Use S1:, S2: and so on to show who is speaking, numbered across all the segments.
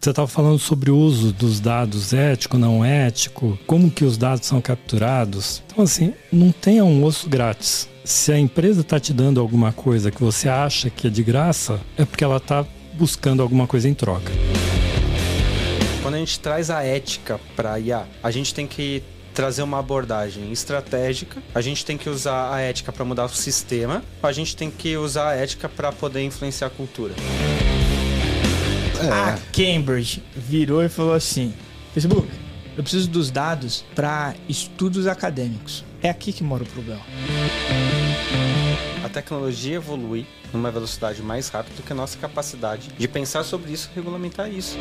S1: Você estava falando sobre o uso dos dados ético, não ético, como que os dados são capturados. Então, assim, não tenha um osso grátis. Se a empresa está te dando alguma coisa que você acha que é de graça, é porque ela está buscando alguma coisa em troca.
S2: Quando a gente traz a ética para IA, a gente tem que trazer uma abordagem estratégica, a gente tem que usar a ética para mudar o sistema, a gente tem que usar a ética para poder influenciar a cultura.
S3: É. A Cambridge virou e falou assim: Facebook, eu preciso dos dados para estudos acadêmicos. É aqui que mora o problema.
S2: A tecnologia evolui numa velocidade mais rápida do que a nossa capacidade de pensar sobre isso e regulamentar isso.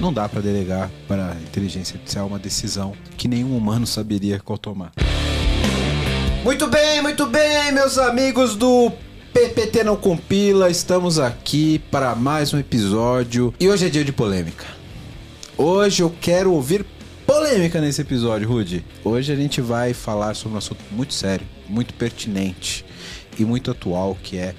S4: Não dá para delegar para a inteligência artificial uma decisão que nenhum humano saberia qual tomar. Muito bem, muito bem, meus amigos do PPT não compila, estamos aqui para mais um episódio e hoje é dia de polêmica. Hoje eu quero ouvir polêmica nesse episódio, Rudy. Hoje a gente vai falar sobre um assunto muito sério, muito pertinente e muito atual, que é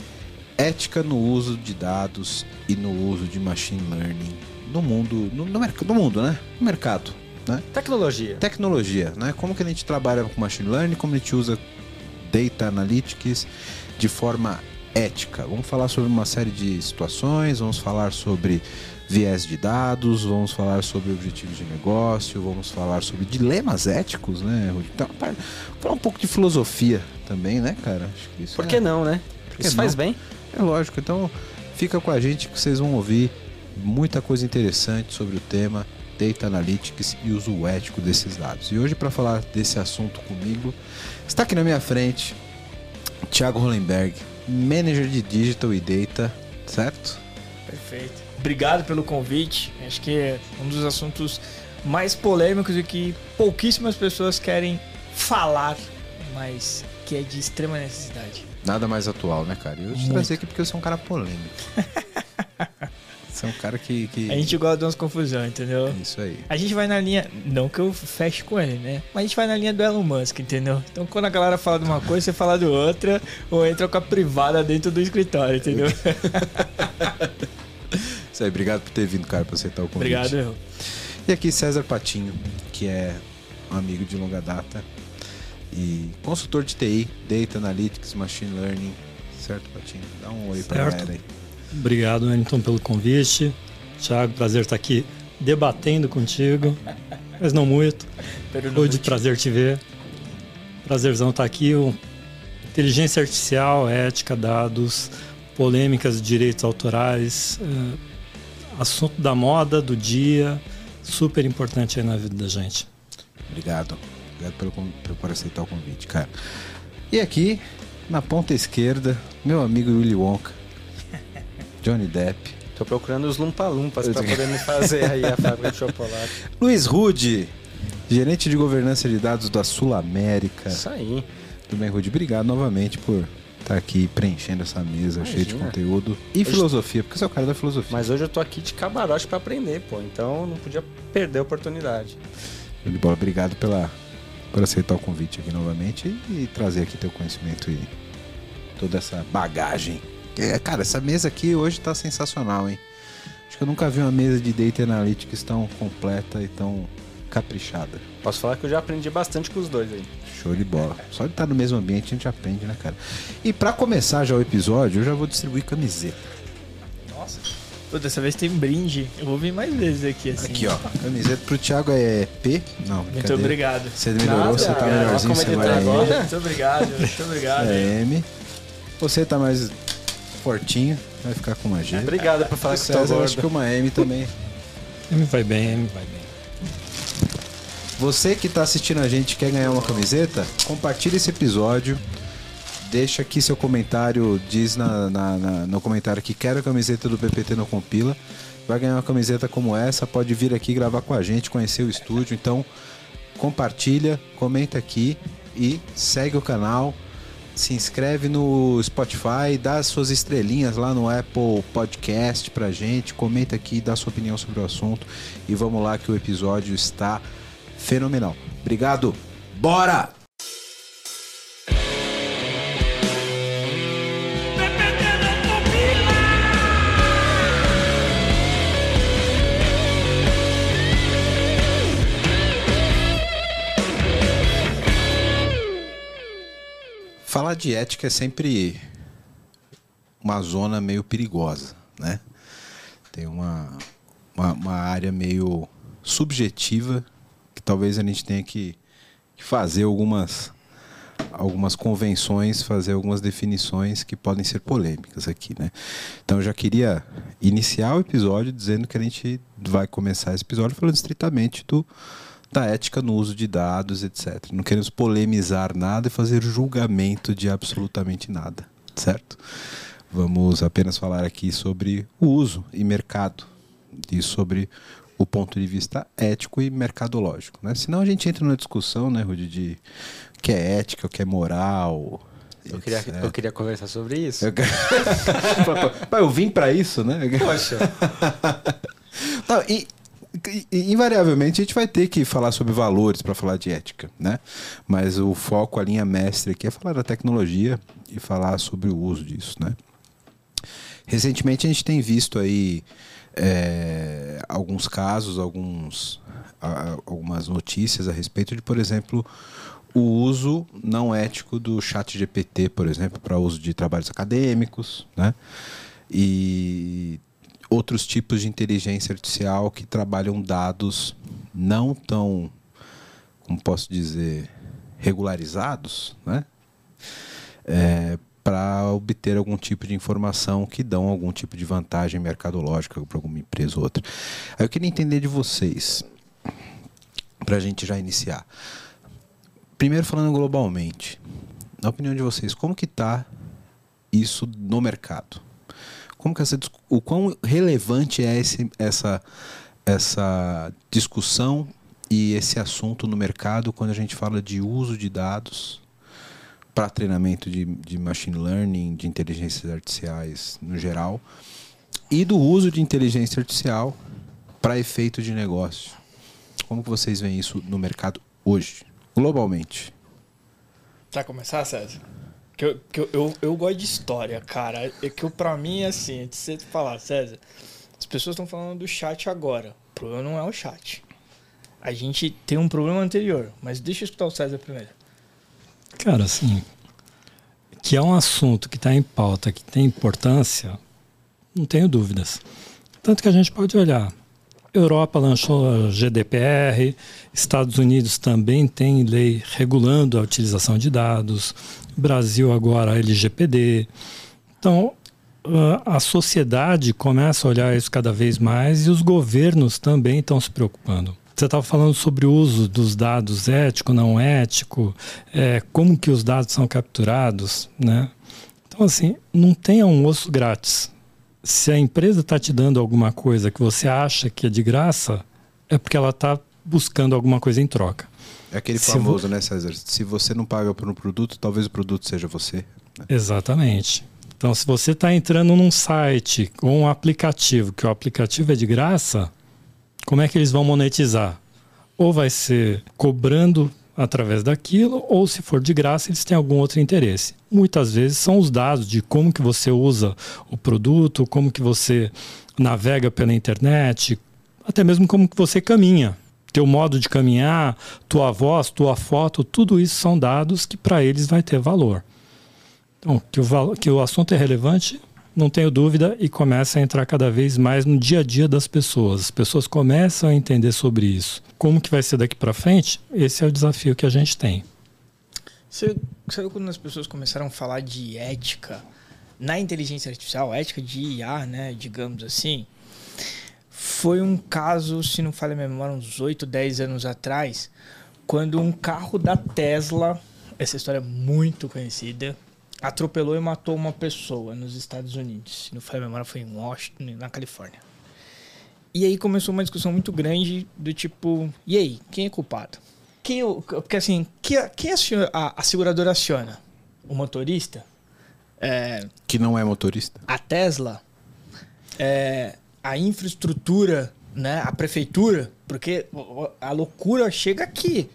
S4: ética no uso de dados e no uso de machine learning no mundo, no, no, no mundo, né? No mercado, né?
S2: Tecnologia.
S4: Tecnologia, né? Como que a gente trabalha com machine learning, como a gente usa data analytics de forma ética. Vamos falar sobre uma série de situações, vamos falar sobre viés de dados, vamos falar sobre objetivos de negócio, vamos falar sobre dilemas éticos, né, Então, falar um pouco de filosofia também, né, cara?
S2: Acho Por que é... não, né? Isso não? faz bem.
S4: É lógico. Então, fica com a gente que vocês vão ouvir muita coisa interessante sobre o tema Data Analytics e uso ético desses dados. E hoje, para falar desse assunto comigo, está aqui na minha frente Thiago Hollenberg, Manager de Digital e Data, certo?
S3: Perfeito. Obrigado pelo convite. Acho que é um dos assuntos mais polêmicos e que pouquíssimas pessoas querem falar, mas que é de extrema necessidade.
S4: Nada mais atual, né, cara? Eu te trazer aqui porque eu sou um cara polêmico. Você é um cara que, que.
S3: A gente gosta de umas confusões, entendeu?
S4: Isso aí.
S3: A gente vai na linha. Não que eu feche com ele, né? Mas a gente vai na linha do Elon Musk, entendeu? Então quando a galera fala de uma coisa, você fala de outra, ou entra com a privada dentro do escritório, entendeu?
S4: Isso aí, obrigado por ter vindo, cara, pra aceitar o convite.
S3: Obrigado, eu.
S4: E aqui César Patinho, que é um amigo de longa data e consultor de TI, Data Analytics, Machine Learning. Certo, Patinho? Dá um oi certo. pra galera aí.
S1: Obrigado, Wellington, pelo convite. Tiago, prazer estar aqui debatendo contigo, mas não muito. Hoje, prazer te ver. Prazerzão estar aqui. Inteligência artificial, ética, dados, polêmicas de direitos autorais, é, assunto da moda, do dia, super importante aí na vida da gente.
S4: Obrigado. Obrigado pelo, por aceitar o convite, cara. E aqui, na ponta esquerda, meu amigo Willy Wonka. Johnny Depp.
S2: Tô procurando os lumpa-lumpas pra poder me fazer aí a fábrica de chocolate.
S4: Luiz Rude, gerente de governança de dados da Sul América.
S2: Isso aí.
S4: Tudo bem, Rude? Obrigado novamente por estar aqui preenchendo essa mesa Imagina. cheia de conteúdo e hoje... filosofia, porque você é o cara da filosofia.
S2: Mas hoje eu tô aqui de camarote para aprender, pô. Então não podia perder a oportunidade.
S4: Bola, obrigado pela, por aceitar o convite aqui novamente e, e trazer aqui teu conhecimento e toda essa bagagem cara, essa mesa aqui hoje tá sensacional, hein? Acho que eu nunca vi uma mesa de Data Analytics tão completa e tão caprichada.
S2: Posso falar que eu já aprendi bastante com os dois aí.
S4: Show de bola. Só de estar no mesmo ambiente a gente aprende, né, cara? E para começar já o episódio, eu já vou distribuir camiseta.
S3: Nossa. Pô, dessa vez tem brinde. Eu vou vir mais vezes aqui, assim.
S4: Aqui, ó. Camiseta pro Thiago é P? Não,
S3: Muito obrigado.
S4: Você melhorou, Nada, você tá melhorzinho, você vai
S3: Muito obrigado, muito obrigado.
S4: É M. Você tá mais fortinho, vai ficar com uma G.
S2: Obrigado por falar
S4: que César, acho que uma M também.
S1: M vai bem, M vai bem.
S4: Você que está assistindo a gente quer ganhar uma camiseta, compartilhe esse episódio. Deixa aqui seu comentário, diz na, na, na, no comentário que quer a camiseta do PPT no Compila. Vai ganhar uma camiseta como essa, pode vir aqui gravar com a gente, conhecer o estúdio. Então, compartilha, comenta aqui e segue o canal se inscreve no Spotify, dá suas estrelinhas lá no Apple Podcast pra gente, comenta aqui, dá sua opinião sobre o assunto e vamos lá que o episódio está fenomenal. Obrigado. Bora! Falar de ética é sempre uma zona meio perigosa, né? Tem uma, uma, uma área meio subjetiva que talvez a gente tenha que, que fazer algumas algumas convenções, fazer algumas definições que podem ser polêmicas aqui, né? Então eu já queria iniciar o episódio dizendo que a gente vai começar esse episódio falando estritamente do da ética no uso de dados, etc. Não queremos polemizar nada e fazer julgamento de absolutamente nada, certo? Vamos apenas falar aqui sobre o uso e mercado e sobre o ponto de vista ético e mercadológico, né? Senão a gente entra numa discussão, né, Rudy, de o que é ética, o que é moral.
S2: Eu queria, eu queria conversar sobre isso. Eu,
S4: eu vim para isso, né?
S2: Poxa.
S4: Não, e, e, invariavelmente a gente vai ter que falar sobre valores para falar de ética, né? Mas o foco, a linha mestre aqui é falar da tecnologia e falar sobre o uso disso, né? Recentemente a gente tem visto aí é, alguns casos, alguns, algumas notícias a respeito de, por exemplo, o uso não ético do chat GPT, por exemplo, para uso de trabalhos acadêmicos, né? E outros tipos de inteligência artificial que trabalham dados não tão, como posso dizer, regularizados, né? É, para obter algum tipo de informação que dão algum tipo de vantagem mercadológica para alguma empresa ou outra. Aí eu queria entender de vocês, para a gente já iniciar. Primeiro falando globalmente, na opinião de vocês, como que está isso no mercado? Como que essa, o quão relevante é esse, essa, essa discussão e esse assunto no mercado quando a gente fala de uso de dados para treinamento de, de machine learning, de inteligências artificiais no geral, e do uso de inteligência artificial para efeito de negócio. Como que vocês veem isso no mercado hoje, globalmente?
S3: Para começar, César? Que eu, que eu, eu, eu, gosto de história, cara. É que eu, pra mim, é assim, antes de você falar, César, as pessoas estão falando do chat agora. O problema não é o chat. A gente tem um problema anterior, mas deixa eu escutar o César primeiro.
S1: Cara, assim, que é um assunto que está em pauta, que tem importância, não tenho dúvidas. Tanto que a gente pode olhar. Europa lançou a GDPR, Estados Unidos também tem lei regulando a utilização de dados, Brasil agora LGPD. Então, a sociedade começa a olhar isso cada vez mais e os governos também estão se preocupando. Você estava falando sobre o uso dos dados ético, não ético, é, como que os dados são capturados, né? Então, assim, não tenha um osso grátis. Se a empresa está te dando alguma coisa que você acha que é de graça, é porque ela está buscando alguma coisa em troca.
S4: É aquele famoso, vo... né, César? Se você não paga por um produto, talvez o produto seja você.
S1: Né? Exatamente. Então, se você está entrando num site ou um aplicativo, que o aplicativo é de graça, como é que eles vão monetizar? Ou vai ser cobrando através daquilo, ou se for de graça, eles têm algum outro interesse. Muitas vezes são os dados de como que você usa o produto, como que você navega pela internet, até mesmo como que você caminha. Teu modo de caminhar, tua voz, tua foto, tudo isso são dados que para eles vai ter valor. Então, que o, que o assunto é relevante, não tenho dúvida, e começa a entrar cada vez mais no dia a dia das pessoas. As pessoas começam a entender sobre isso. Como que vai ser daqui para frente? Esse é o desafio que a gente tem.
S3: Você sabe quando as pessoas começaram a falar de ética na inteligência artificial, ética de IA, né, digamos assim, foi um caso, se não falha a memória, uns 8, 10 anos atrás, quando um carro da Tesla, essa história é muito conhecida, atropelou e matou uma pessoa nos Estados Unidos. Se não foi a memória, foi em Washington, na Califórnia. E aí começou uma discussão muito grande do tipo, e aí, quem é culpado? Quem, porque assim, quem, quem a, a seguradora aciona? O motorista?
S4: É, que não é motorista.
S3: A Tesla? É, a infraestrutura, né? A prefeitura? Porque a loucura chega aqui.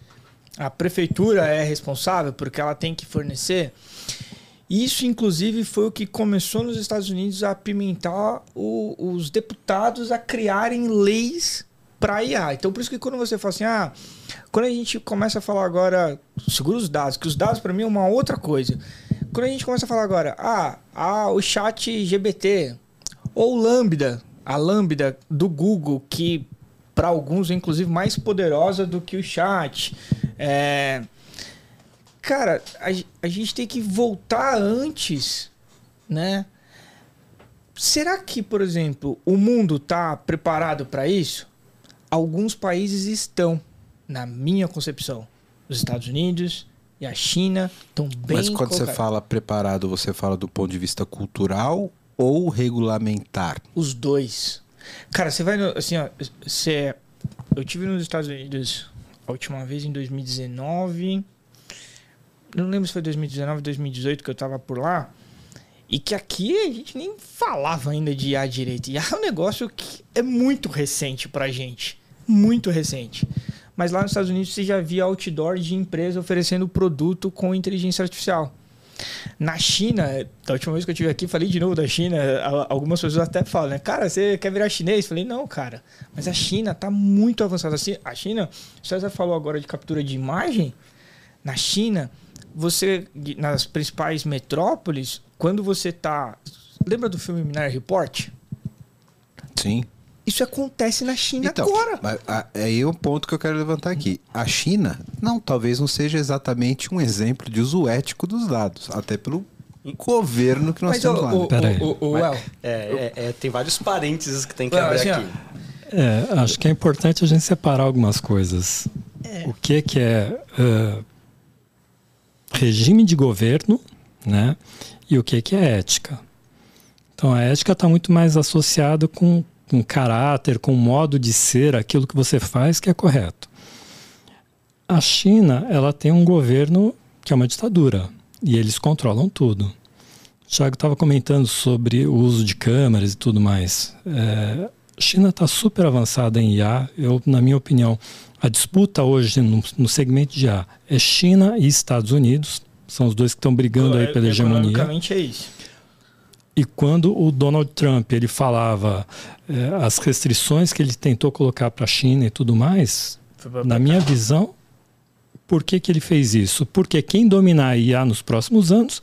S3: A prefeitura é responsável porque ela tem que fornecer isso, inclusive, foi o que começou nos Estados Unidos a apimentar o, os deputados a criarem leis para IA. Então, por isso que quando você fala assim, ah, quando a gente começa a falar agora segura os dados, que os dados para mim é uma outra coisa. quando a gente começa a falar agora, ah, ah o chat GBT, ou Lambda, a Lambda do Google, que para alguns é inclusive mais poderosa do que o chat. É... Cara, a, a gente tem que voltar antes, né? Será que, por exemplo, o mundo está preparado para isso? Alguns países estão, na minha concepção. Os Estados Unidos e a China estão bem
S4: Mas quando você fala preparado, você fala do ponto de vista cultural ou regulamentar?
S3: Os dois. Cara, você vai no, assim, ó, você eu tive nos Estados Unidos a última vez em 2019. Não lembro se foi 2019, 2018 que eu tava por lá. E que aqui a gente nem falava ainda de IA direito. IA é um negócio que é muito recente pra gente. Muito recente. Mas lá nos Estados Unidos você já via outdoor de empresa oferecendo produto com inteligência artificial. Na China, da última vez que eu estive aqui, falei de novo da China. Algumas pessoas até falam, né? Cara, você quer virar chinês? Falei, não, cara. Mas a China tá muito avançada. Assim, a China, o César falou agora de captura de imagem. Na China, você, nas principais metrópoles, quando você tá. Lembra do filme Minority Report?
S4: Sim.
S3: Isso acontece na China então, agora. Mas,
S4: aí é um ponto que eu quero levantar aqui. A China, não, talvez não seja exatamente um exemplo de uso ético dos dados, até pelo governo que nós Mas, temos o, lá. O,
S2: o, o, Mas, é, é, é, tem vários parênteses que tem que abrir assim, aqui.
S1: É, acho que é importante a gente separar algumas coisas. É. O que, que é uh, regime de governo, né? E o que, que é ética. Então a ética está muito mais associada com, com caráter, com modo de ser, aquilo que você faz que é correto. A China, ela tem um governo que é uma ditadura e eles controlam tudo. O Thiago estava comentando sobre o uso de câmeras e tudo mais. É, China está super avançada em IA. Eu, na minha opinião, a disputa hoje no, no segmento de IA é China e Estados Unidos. São os dois que estão brigando aí pela hegemonia.
S3: é isso.
S1: E quando o Donald Trump ele falava é, as restrições que ele tentou colocar para a China e tudo mais, na minha visão, por que, que ele fez isso? Porque quem dominar a IA nos próximos anos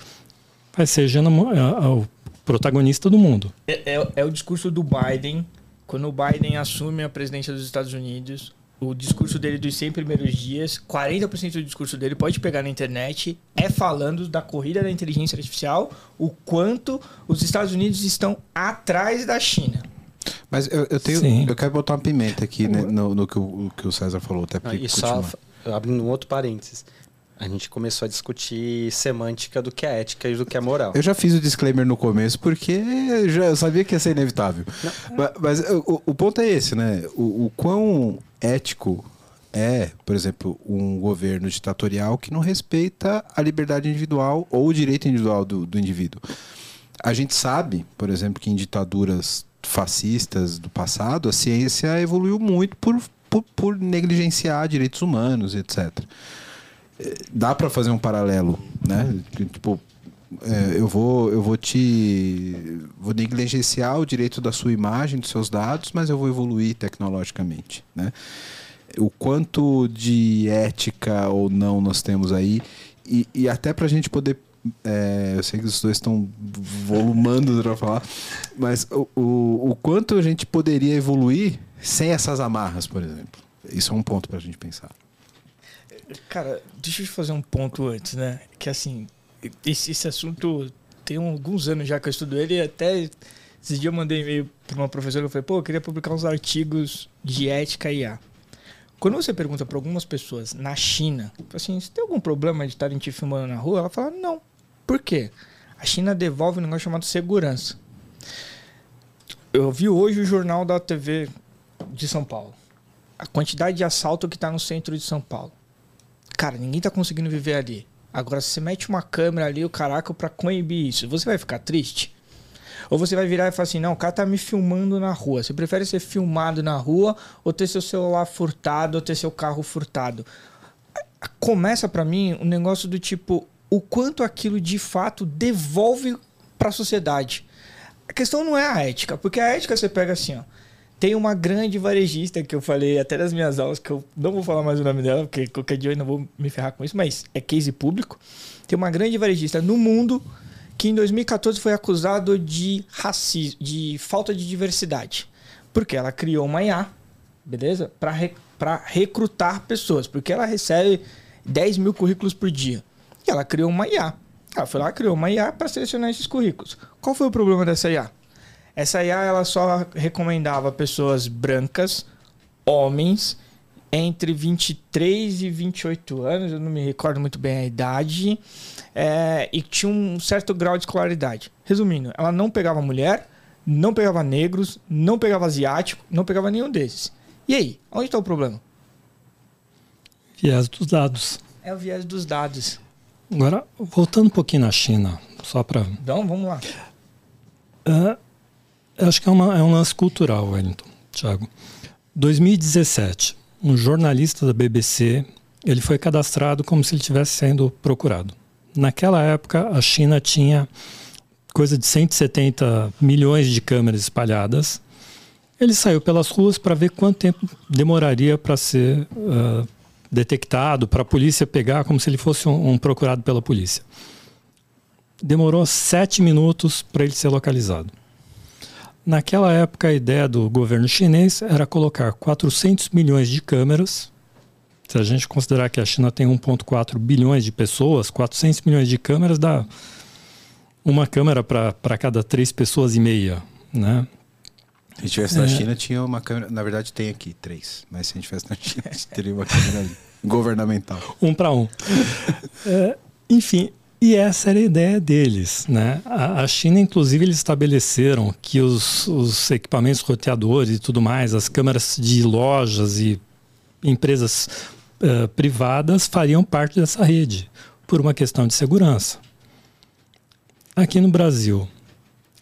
S1: vai ser o protagonista do mundo.
S3: É, é, é o discurso do Biden. Quando o Biden assume a presidência dos Estados Unidos, o discurso dele dos 100 primeiros dias, 40% do discurso dele pode pegar na internet, é falando da corrida da inteligência artificial, o quanto os Estados Unidos estão atrás da China.
S4: Mas eu, eu tenho, Sim. eu quero botar uma pimenta aqui né, no, no que, o, que o César falou, até porque. Ah,
S2: e só abrindo um outro parênteses. A gente começou a discutir semântica do que é ética e do que é moral.
S4: Eu já fiz o disclaimer no começo porque já sabia que ia ser inevitável. Mas, mas o, o, ponto é esse, né? O, o quão ético é, por exemplo, um governo ditatorial que não respeita a liberdade individual ou o direito individual do, do indivíduo. A gente sabe, por exemplo, que em ditaduras fascistas do passado, a ciência evoluiu muito por, por, por negligenciar direitos humanos, etc. É, dá para fazer um paralelo, né? Tipo, é, eu vou eu vou te vou negligenciar o direito da sua imagem dos seus dados mas eu vou evoluir tecnologicamente né? O quanto de ética ou não nós temos aí e, e até para a gente poder é, eu sei que os dois estão volumando para falar mas o, o, o quanto a gente poderia evoluir sem essas amarras por exemplo. Isso é um ponto para a gente pensar.
S3: Cara deixa eu te fazer um ponto antes né? Que assim esse, esse assunto tem alguns anos já que eu estudo ele até esses dias eu mandei e-mail para uma professora e falei, pô, eu queria publicar uns artigos de ética e IA. Quando você pergunta para algumas pessoas na China, assim, você tem algum problema de estarem te filmando na rua? Ela fala, não. Por quê? A China devolve um negócio chamado segurança. Eu vi hoje o jornal da TV de São Paulo. A quantidade de assalto que está no centro de São Paulo. Cara, ninguém está conseguindo viver ali. Agora, se você mete uma câmera ali, o caraca, pra coibir isso, você vai ficar triste? Ou você vai virar e falar assim, não, o cara tá me filmando na rua. Você prefere ser filmado na rua ou ter seu celular furtado ou ter seu carro furtado? Começa para mim um negócio do tipo, o quanto aquilo de fato devolve para a sociedade. A questão não é a ética, porque a ética você pega assim, ó. Tem uma grande varejista que eu falei até nas minhas aulas, que eu não vou falar mais o nome dela, porque qualquer dia eu não vou me ferrar com isso, mas é case público. Tem uma grande varejista no mundo que em 2014 foi acusado de racismo, de falta de diversidade. Porque ela criou uma IA, beleza? Para re, recrutar pessoas, porque ela recebe 10 mil currículos por dia. E ela criou uma IA. Ela foi lá, criou uma IA para selecionar esses currículos. Qual foi o problema dessa IA? Essa IA ela só recomendava pessoas brancas, homens, entre 23 e 28 anos, eu não me recordo muito bem a idade, é, e tinha um certo grau de escolaridade. Resumindo, ela não pegava mulher, não pegava negros, não pegava asiático, não pegava nenhum desses. E aí, onde está o problema?
S1: Viés dos dados.
S3: É o viés dos dados.
S1: Agora, voltando um pouquinho na China, só para.
S3: Então, vamos lá.
S1: Uh, acho que é, uma, é um lance cultural, Wellington, Thiago. 2017, um jornalista da BBC, ele foi cadastrado como se ele estivesse sendo procurado. Naquela época, a China tinha coisa de 170 milhões de câmeras espalhadas. Ele saiu pelas ruas para ver quanto tempo demoraria para ser uh, detectado, para a polícia pegar, como se ele fosse um, um procurado pela polícia. Demorou sete minutos para ele ser localizado. Naquela época, a ideia do governo chinês era colocar 400 milhões de câmeras. Se a gente considerar que a China tem 1,4 bilhões de pessoas, 400 milhões de câmeras dá uma câmera para cada três pessoas e meia, né?
S4: Se a gente tivesse é. na China, tinha uma câmera. Na verdade, tem aqui três. Mas se a gente tivesse na China, teria uma câmera governamental.
S1: Um para um. é, enfim, e essa era a ideia deles. Né? A, a China, inclusive, eles estabeleceram que os, os, equipamentos roteadores e tudo mais, as câmeras de lojas e empresas uh, privadas fariam parte dessa rede, por uma questão de segurança. Aqui no Brasil,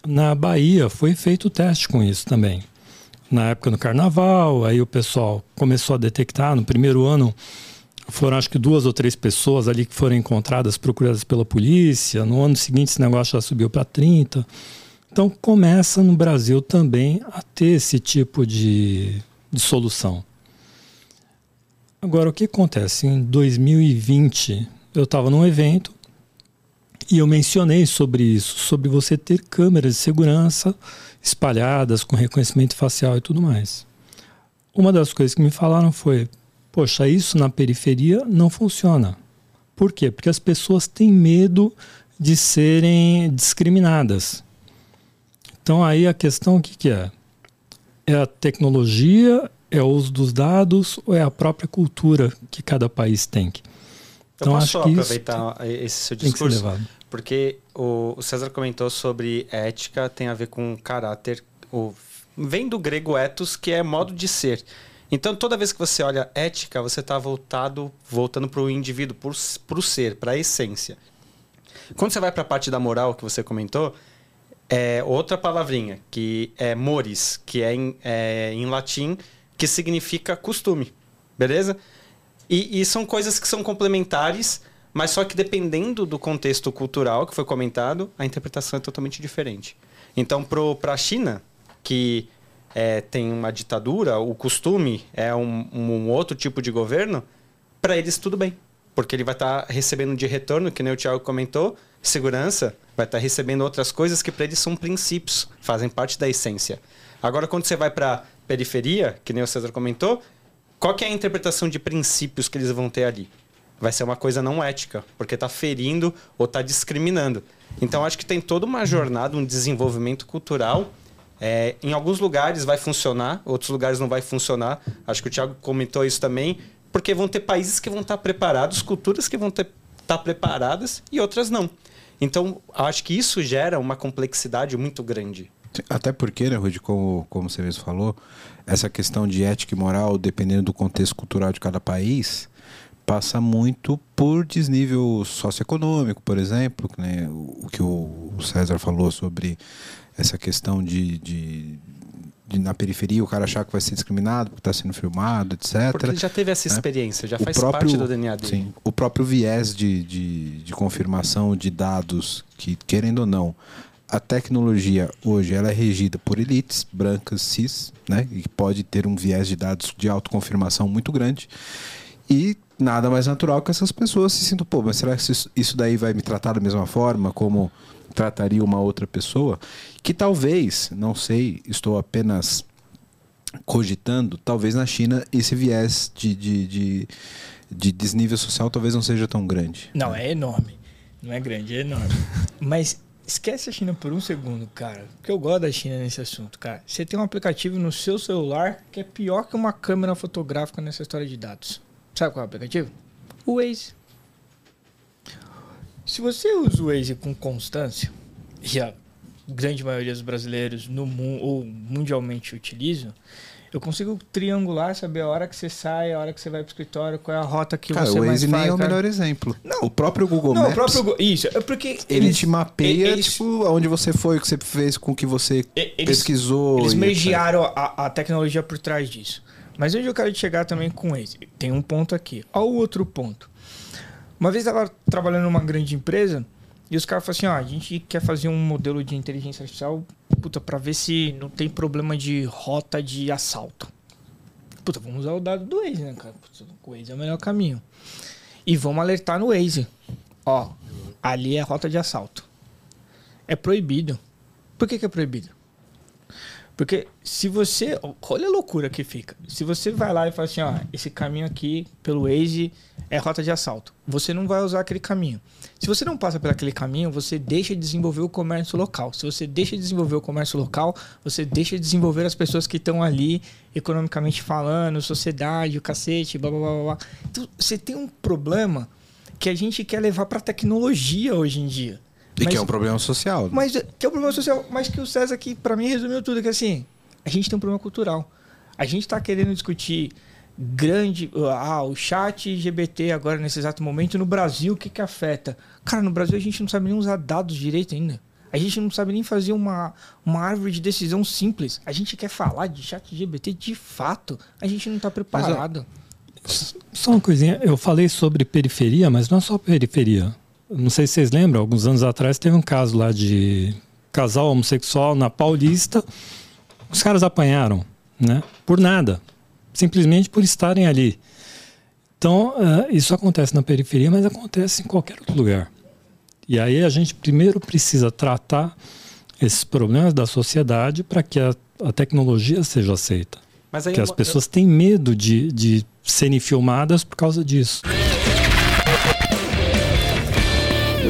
S1: na Bahia, foi feito o teste com isso também. Na época do carnaval, aí o pessoal começou a detectar, no primeiro ano foram acho que duas ou três pessoas ali que foram encontradas, procuradas pela polícia. No ano seguinte esse negócio já subiu para 30. Então começa no Brasil também a ter esse tipo de, de solução. Agora, o que acontece? Em 2020, eu estava num evento e eu mencionei sobre isso, sobre você ter câmeras de segurança espalhadas com reconhecimento facial e tudo mais. Uma das coisas que me falaram foi: Poxa, isso na periferia não funciona. Por quê? Porque as pessoas têm medo de serem discriminadas. Então aí a questão o que, que é? É a tecnologia, é o uso dos dados ou é a própria cultura que cada país tem?
S2: Então, Eu posso acho que aproveitar esse seu discurso? Porque o César comentou sobre ética tem a ver com caráter. O, vem do grego ethos, que é modo de ser. Então, toda vez que você olha ética, você está voltado, voltando para o indivíduo, para o ser, para a essência. Quando você vai para a parte da moral que você comentou, é outra palavrinha, que é mores, que é em, é em latim, que significa costume. Beleza? E, e, são coisas que são complementares, mas só que dependendo do contexto cultural que foi comentado, a interpretação é totalmente diferente. Então, para a China, que é, tem uma ditadura, o costume é um, um outro tipo de governo, para eles tudo bem. Porque ele vai estar tá recebendo de retorno, que nem o Thiago comentou, segurança, vai estar tá recebendo outras coisas que para eles são princípios, fazem parte da essência. Agora, quando você vai para periferia, que nem o César comentou, qual é a interpretação de princípios que eles vão ter ali? Vai ser uma coisa não ética, porque está ferindo ou está discriminando. Então, acho que tem toda uma jornada, um desenvolvimento cultural é, em alguns lugares vai funcionar, outros lugares não vai funcionar. Acho que o Thiago comentou isso também, porque vão ter países que vão estar preparados, culturas que vão estar preparadas e outras não. Então, acho que isso gera uma complexidade muito grande.
S4: Até porque, né, Rudi, como, como você mesmo falou, essa questão de ética e moral, dependendo do contexto cultural de cada país, passa muito por desnível socioeconômico, por exemplo, né, o que o César falou sobre essa questão de, de, na periferia o cara achar que vai ser discriminado porque está sendo filmado, etc.
S2: Porque ele já teve essa né? experiência, já faz próprio, parte do DNA dele. Sim,
S4: o próprio viés de, de, de confirmação de dados que, querendo ou não, a tecnologia hoje ela é regida por elites brancas, cis, né? E pode ter um viés de dados de autoconfirmação muito grande. E nada mais natural que essas pessoas se sintam, pô, mas será que isso daí vai me tratar da mesma forma como trataria uma outra pessoa? Que talvez, não sei, estou apenas cogitando, talvez na China esse viés de, de, de, de desnível social talvez não seja tão grande.
S3: Não, é enorme. Não é grande, é enorme. Mas esquece a China por um segundo, cara. Porque eu gosto da China nesse assunto, cara. Você tem um aplicativo no seu celular que é pior que uma câmera fotográfica nessa história de dados. Sabe qual é o aplicativo? O Waze. Se você usa o Waze com constância, e a grande maioria dos brasileiros no mundo ou mundialmente utilizam, eu consigo triangular, saber a hora que você sai, a hora que você vai pro escritório, qual é a rota que cara, você mais faz.
S4: O Waze nem
S3: é
S4: o melhor exemplo. Não, o próprio Google não, Maps...
S3: O próprio, isso, é porque...
S4: Ele eles, te mapeia, eles, tipo, aonde você foi, o que você fez, com o que você eles, pesquisou.
S3: Eles mergearam a, a, tecnologia por trás disso. Mas onde eu quero chegar também com o Waze? Tem um ponto aqui. Olha o outro ponto. Uma vez estava trabalhando numa grande empresa e os caras falaram assim, ó, a gente quer fazer um modelo de inteligência artificial, puta, para ver se não tem problema de rota de assalto. Puta, vamos usar o dado do Waze, né, cara? Puta, o Waze é o melhor caminho. E vamos alertar no Waze. Ó, ali é rota de assalto. É proibido. Por que, que é proibido? Porque se você. Olha a loucura que fica. Se você vai lá e fala assim, ó, esse caminho aqui pelo Waze é rota de assalto. Você não vai usar aquele caminho. Se você não passa por aquele caminho, você deixa de desenvolver o comércio local. Se você deixa de desenvolver o comércio local, você deixa de desenvolver as pessoas que estão ali, economicamente falando, sociedade, o cacete, blá blá blá blá. Então você tem um problema que a gente quer levar para tecnologia hoje em dia.
S4: E mas, que é um problema social. Né?
S3: Mas que é um problema social, mas que o César aqui, para mim, resumiu tudo, que assim, a gente tem um problema cultural. A gente está querendo discutir grande. Ah, o chat GBT agora, nesse exato momento, no Brasil, o que, que afeta? Cara, no Brasil a gente não sabe nem usar dados direito ainda. A gente não sabe nem fazer uma, uma árvore de decisão simples. A gente quer falar de chat GBT de fato. A gente não está preparado.
S1: Mas, só uma coisinha, eu falei sobre periferia, mas não é só periferia. Não sei se vocês lembram, alguns anos atrás teve um caso lá de casal homossexual na Paulista. Os caras apanharam, né? Por nada. Simplesmente por estarem ali. Então, uh, isso acontece na periferia, mas acontece em qualquer outro lugar. E aí a gente primeiro precisa tratar esses problemas da sociedade para que a, a, tecnologia seja aceita. Porque as pessoas têm medo de, de serem filmadas por causa disso.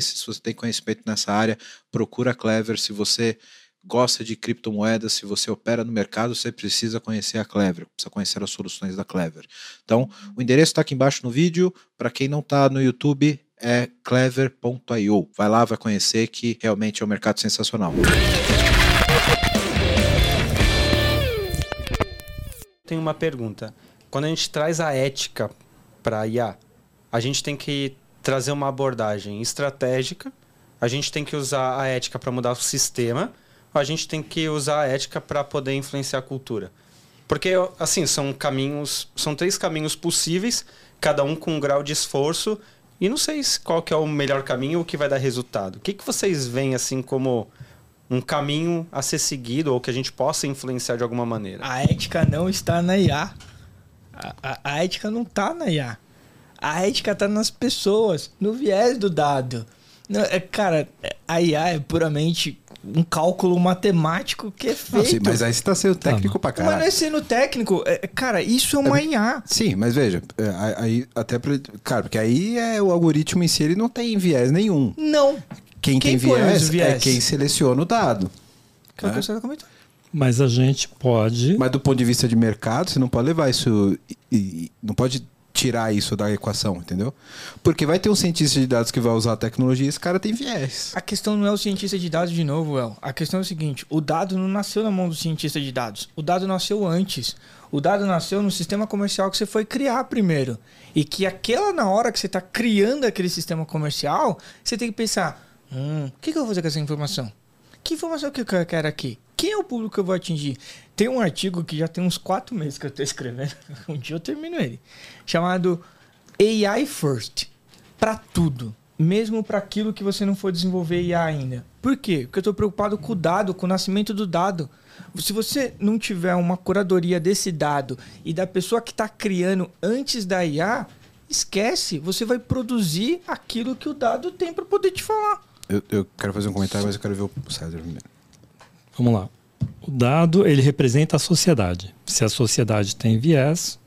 S4: se você tem conhecimento nessa área, procura a Clever. Se você gosta de criptomoedas, se você opera no mercado, você precisa conhecer a Clever, precisa conhecer as soluções da Clever. Então, o endereço está aqui embaixo no vídeo. Para quem não está no YouTube, é clever.io. Vai lá, vai conhecer que realmente é um mercado sensacional.
S2: Tenho uma pergunta. Quando a gente traz a ética para a IA, a gente tem que trazer uma abordagem estratégica, a gente tem que usar a ética para mudar o sistema, a gente tem que usar a ética para poder influenciar a cultura. Porque, assim, são caminhos, são três caminhos possíveis, cada um com um grau de esforço e não sei qual que é o melhor caminho ou que vai dar resultado. O que, que vocês veem assim como um caminho a ser seguido ou que a gente possa influenciar de alguma maneira?
S3: A ética não está na IA. A, a, a ética não está na IA. A ética está nas pessoas, no viés do dado. Não, é, cara, a IA é puramente um cálculo matemático que é feito. Não, sim,
S4: mas aí você tá sendo técnico ah, pra caralho.
S3: Mas não é sendo técnico. É, cara, isso é uma é, IA.
S4: Sim, mas veja, é, aí até pra, Cara, porque aí é o algoritmo em si ele não tem viés nenhum.
S3: Não.
S4: Quem, quem tem viés, viés, é quem seleciona o dado.
S1: Que é. você comentar. Mas a gente pode.
S4: Mas do ponto de vista de mercado, você não pode levar isso. E, e, não pode tirar isso da equação, entendeu? Porque vai ter um cientista de dados que vai usar a tecnologia e esse cara tem viés.
S3: A questão não é o cientista de dados de novo, El. A questão é o seguinte: o dado não nasceu na mão do cientista de dados. O dado nasceu antes. O dado nasceu no sistema comercial que você foi criar primeiro. E que aquela, na hora que você está criando aquele sistema comercial, você tem que pensar: hum, o que, que eu vou fazer com essa informação? Que informação que eu quero aqui? Quem é o público que eu vou atingir? Tem um artigo que já tem uns quatro meses que eu estou escrevendo. um dia eu termino ele. Chamado AI First. Para tudo. Mesmo para aquilo que você não for desenvolver IA ainda. Por quê? Porque eu estou preocupado com o dado, com o nascimento do dado. Se você não tiver uma curadoria desse dado e da pessoa que está criando antes da IA, esquece. Você vai produzir aquilo que o dado tem para poder te falar.
S4: Eu, eu, quero fazer um comentário, mas eu quero ver o César primeiro.
S1: Vamos lá. O dado ele representa a sociedade. Se a sociedade tem viés,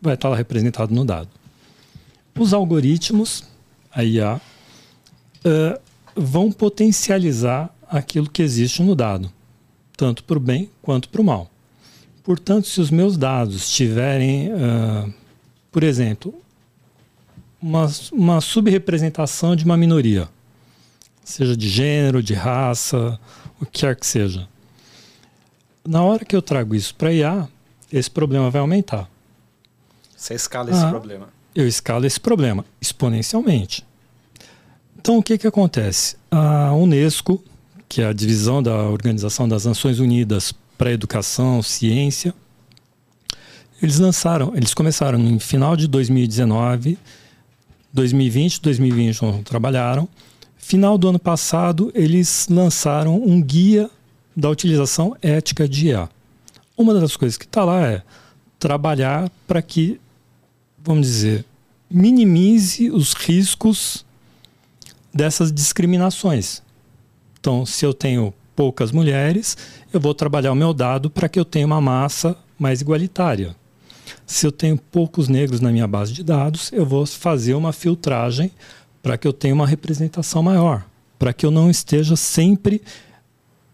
S1: vai estar lá representado no dado. Os algoritmos, a IA, uh, vão potencializar aquilo que existe no dado tanto para o bem quanto para o mal. Portanto, se os meus dados tiverem, uh, por exemplo, uma, uma subrepresentação de uma minoria, seja de gênero, de raça, o que quer que seja, na hora que eu trago isso para IA, esse problema vai aumentar.
S2: Você escala esse ah, problema.
S1: Eu escalo esse problema exponencialmente. Então, o que, que acontece? A Unesco que é a divisão da Organização das Nações Unidas para Educação, Ciência. Eles lançaram, eles começaram no final de 2019, 2020, 2021 trabalharam. Final do ano passado, eles lançaram um guia da utilização ética de IA. Uma das coisas que está lá é trabalhar para que, vamos dizer, minimize os riscos dessas discriminações. Então, se eu tenho poucas mulheres, eu vou trabalhar o meu dado para que eu tenha uma massa mais igualitária. Se eu tenho poucos negros na minha base de dados, eu vou fazer uma filtragem para que eu tenha uma representação maior, para que eu não esteja sempre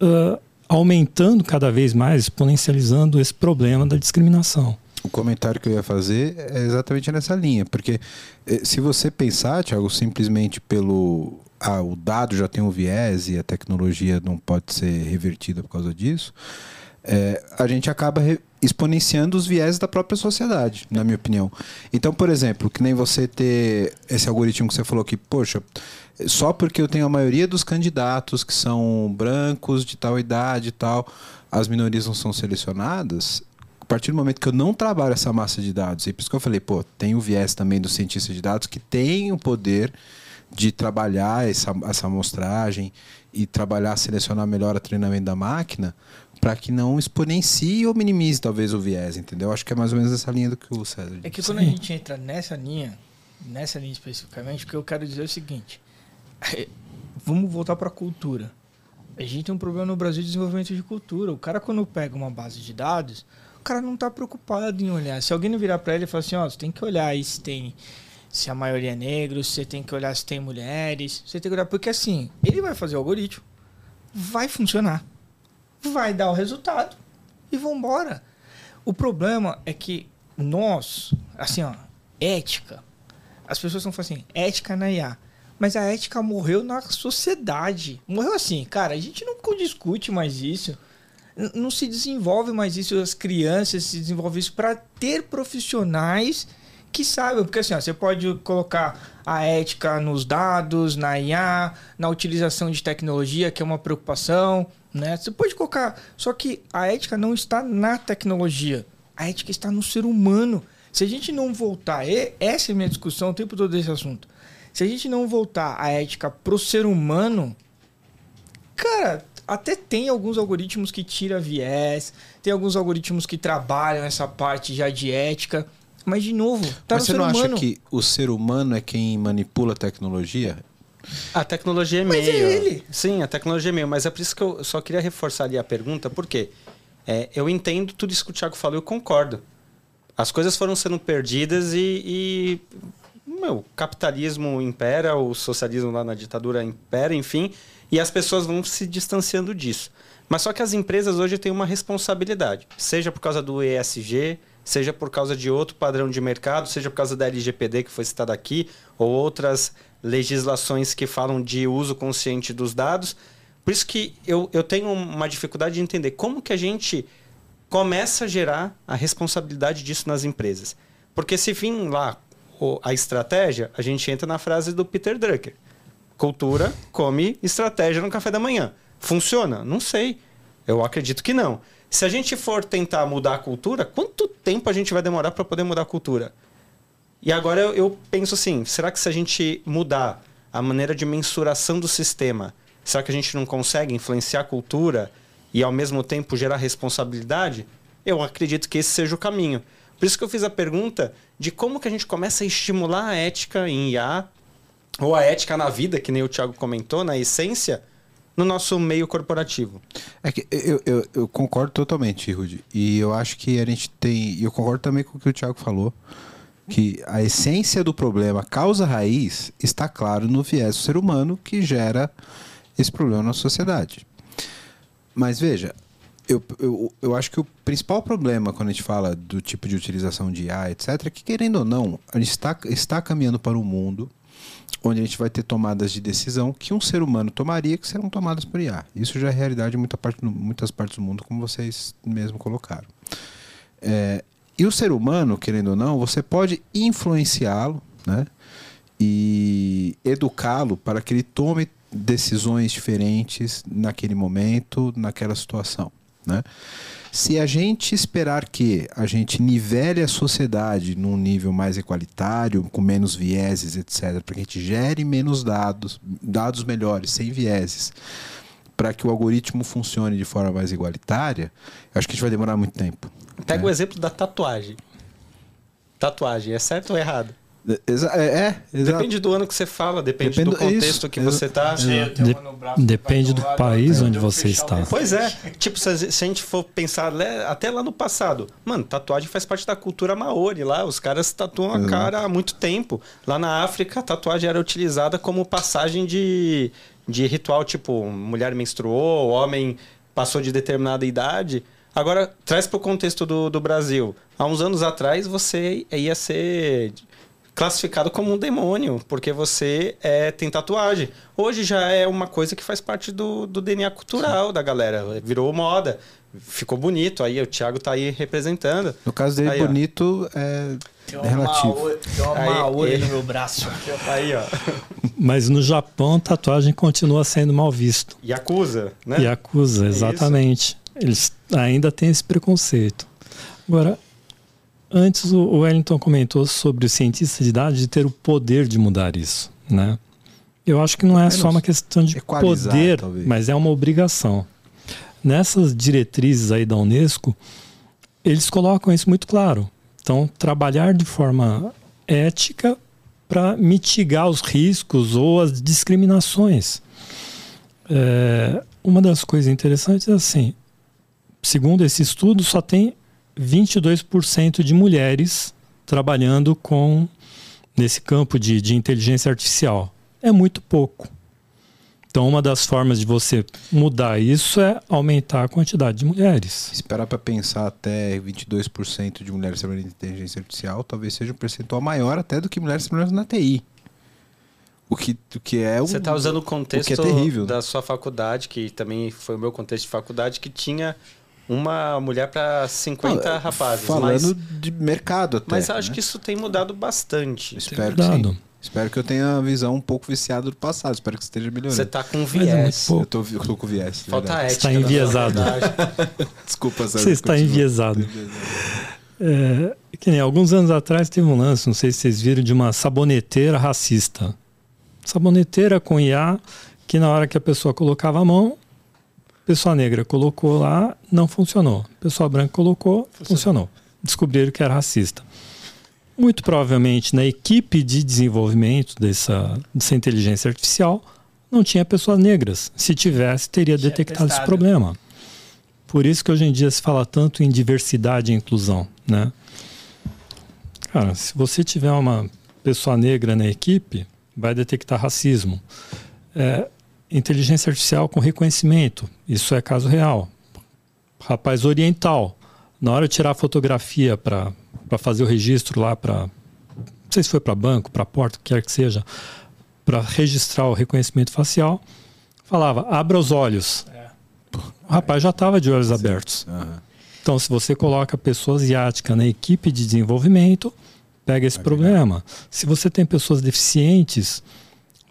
S1: uh, aumentando cada vez mais, exponencializando esse problema da discriminação.
S4: O comentário que eu ia fazer é exatamente nessa linha, porque eh, se você pensar, Thiago, simplesmente pelo ah, o dado já tem um viés e a tecnologia não pode ser revertida por causa disso, é, a gente acaba exponenciando os viés da própria sociedade, na minha opinião. Então, por exemplo, que nem você ter esse algoritmo que você falou que, poxa, só porque eu tenho a maioria dos candidatos que são brancos, de tal idade e tal, as minorias não são selecionadas, a partir do momento que eu não trabalho essa massa de dados, e por isso que eu falei, pô, tem o viés também do cientista de dados que tem o poder de trabalhar essa, essa amostragem e trabalhar, selecionar melhor o treinamento da máquina para que não exponencie ou minimize talvez o viés, entendeu? Acho que é mais ou menos essa linha do que o César disse.
S3: É que quando a gente entra nessa linha, nessa linha especificamente, o que eu quero dizer é o seguinte: vamos voltar para a cultura. A gente tem um problema no Brasil de desenvolvimento de cultura. O cara, quando pega uma base de dados, o cara não está preocupado em olhar. Se alguém não virar para ele e falar assim: ó, oh, você tem que olhar aí se tem se a maioria é negro, você tem que olhar se tem mulheres, você tem que olhar porque assim, ele vai fazer o algoritmo, vai funcionar, vai dar o resultado e vambora. O problema é que nós, assim, ó, ética, as pessoas estão falando assim, ética na IA. Mas a ética morreu na sociedade. Morreu assim, cara, a gente não discute mais isso. Não se desenvolve mais isso, as crianças se desenvolvem isso para ter profissionais que saibam, porque assim, ó, você pode colocar a ética nos dados, na IA, na utilização de tecnologia, que é uma preocupação, né? Você pode colocar, só que a ética não está na tecnologia, a ética está no ser humano. Se a gente não voltar, essa é a minha discussão o tempo todo desse assunto. Se a gente não voltar a ética pro ser humano, cara, até tem alguns algoritmos que tira viés, tem alguns algoritmos que trabalham essa parte já de ética, mas, de novo, tá Mas no você não humano. acha
S4: que o ser humano é quem manipula a tecnologia?
S2: A tecnologia é meio. Mas é ele. Sim, a tecnologia é meio. Mas é por isso que eu só queria reforçar ali a pergunta, porque é, eu entendo tudo isso que o Thiago falou, eu concordo. As coisas foram sendo perdidas e, e meu, o capitalismo impera, o socialismo lá na ditadura impera, enfim, e as pessoas vão se distanciando disso. Mas só que as empresas hoje têm uma responsabilidade, seja por causa do ESG, seja por causa de outro padrão de mercado, seja por causa da LGPD que foi citada aqui, ou outras legislações que falam de uso consciente dos dados. Por isso que eu, eu tenho uma dificuldade de entender como que a gente começa a gerar a responsabilidade disso nas empresas. Porque se vir lá a estratégia, a gente entra na frase do Peter Drucker. Cultura come estratégia no café da manhã. Funciona? Não sei. Eu acredito que não. Se a gente for tentar mudar a cultura, quanto tempo a gente vai demorar para poder mudar a cultura? E agora eu, eu, penso assim: será que se a gente mudar a maneira de mensuração do sistema, será que a gente não consegue influenciar a cultura e ao mesmo tempo gerar responsabilidade? Eu acredito que esse seja o caminho. Por isso que eu fiz a pergunta de como que a gente começa a estimular a ética em IA, ou a ética na vida, que nem o Thiago comentou, na essência, no nosso meio corporativo.
S4: É que eu, eu, eu, concordo totalmente, Rudy. E eu acho que a gente tem. E eu concordo também com o que o Thiago falou. Que a essência do problema, causa raiz, está claro no viés do ser humano que gera esse problema na sociedade. Mas veja, eu, eu, eu acho que o principal problema quando a gente fala do tipo de utilização de IA, etc., é que, querendo ou não, a gente está, está caminhando para um mundo onde a gente vai ter tomadas de decisão que um ser humano tomaria que serão tomadas por IA. Isso já é realidade em muita parte, muitas partes do mundo, como vocês mesmo colocaram. É, e o ser humano, querendo ou não, você pode influenciá-lo né, e educá-lo para que ele tome decisões diferentes naquele momento, naquela situação. Né? Se a gente esperar que a gente nivele a sociedade num nível mais igualitário, com menos vieses, etc., para que a gente gere menos dados, dados melhores, sem vieses, para que o algoritmo funcione de forma mais igualitária, acho que a gente vai demorar muito tempo.
S2: Pega né? o exemplo da tatuagem. Tatuagem, é certo ou errado?
S4: Exa é,
S2: é Depende do ano que você fala, depende, depende do contexto isso, que você está. De,
S1: depende do país onde você está.
S2: Pois é. Tipo, se a gente for pensar até lá no passado, mano, tatuagem faz parte da cultura maori lá. Os caras tatuam a cara há muito tempo. Lá na África, a tatuagem era utilizada como passagem de, de ritual, tipo, mulher menstruou, homem passou de determinada idade. Agora, traz para o contexto do, do Brasil. Há uns anos atrás, você ia ser classificado como um demônio, porque você é, tem tatuagem. Hoje já é uma coisa que faz parte do, do DNA cultural Sim. da galera. Virou moda. Ficou bonito. Aí o Thiago tá aí representando.
S4: No caso dele, aí, bonito ó. é tem uma relativo. Maori,
S3: tem uma Maori no meu braço.
S2: aí, ó.
S1: Mas no Japão, tatuagem continua sendo mal visto.
S2: E acusa, né?
S1: E acusa, exatamente. É Eles ainda têm esse preconceito. Agora, Antes o Wellington comentou sobre o cientista de dados de ter o poder de mudar isso, né? Eu acho que não é só uma questão de poder, talvez. mas é uma obrigação. Nessas diretrizes aí da Unesco, eles colocam isso muito claro. Então, trabalhar de forma ética para mitigar os riscos ou as discriminações. É, uma das coisas interessantes é assim, segundo esse estudo, só tem 22% de mulheres trabalhando com nesse campo de, de inteligência artificial. É muito pouco. Então, uma das formas de você mudar isso é aumentar a quantidade de mulheres.
S4: Esperar para pensar até 22% de mulheres trabalhando em inteligência artificial, talvez seja um percentual maior até do que mulheres trabalhando na TI. O que, o que é
S2: Você está usando o contexto o é terrível, da sua faculdade, que também foi o meu contexto de faculdade, que tinha uma mulher para 50 Não, rapazes.
S4: Falando mas, de mercado até.
S2: Mas acho né? que isso tem mudado bastante.
S4: Espero que sim. Espero que eu tenha a visão um pouco viciada do passado. Espero que esteja melhorando.
S2: Você tá com viés.
S4: É eu, tô, eu tô com viés.
S2: Falta
S1: ética. Está enviesado.
S4: Desculpa,
S1: Sérgio. Você está enviesado. É, que nem alguns anos atrás teve um lance, não sei se vocês viram, de uma saboneteira racista. Saboneteira com IA, que na hora que a pessoa colocava a mão, Pessoa negra colocou lá, não funcionou. Pessoa branca colocou, funcionou. funcionou. Descobriram que era racista. Muito provavelmente na equipe de desenvolvimento dessa, dessa inteligência artificial não tinha pessoas negras. Se tivesse, teria tinha detectado testado. esse problema. Por isso que hoje em dia se fala tanto em diversidade e inclusão, né? Cara, se você tiver uma pessoa negra na equipe, vai detectar racismo. É, inteligência artificial com reconhecimento. Isso é caso real. Rapaz oriental Na hora de tirar a fotografia para fazer o registro lá para. Não sei se foi para banco, para porta, o que quer que seja, para registrar o reconhecimento facial, falava: abra os olhos. É. O rapaz já estava de olhos Sim. abertos. Uhum. Então, se você coloca a pessoa asiática na equipe de desenvolvimento, pega esse Vai problema. Se você tem pessoas deficientes,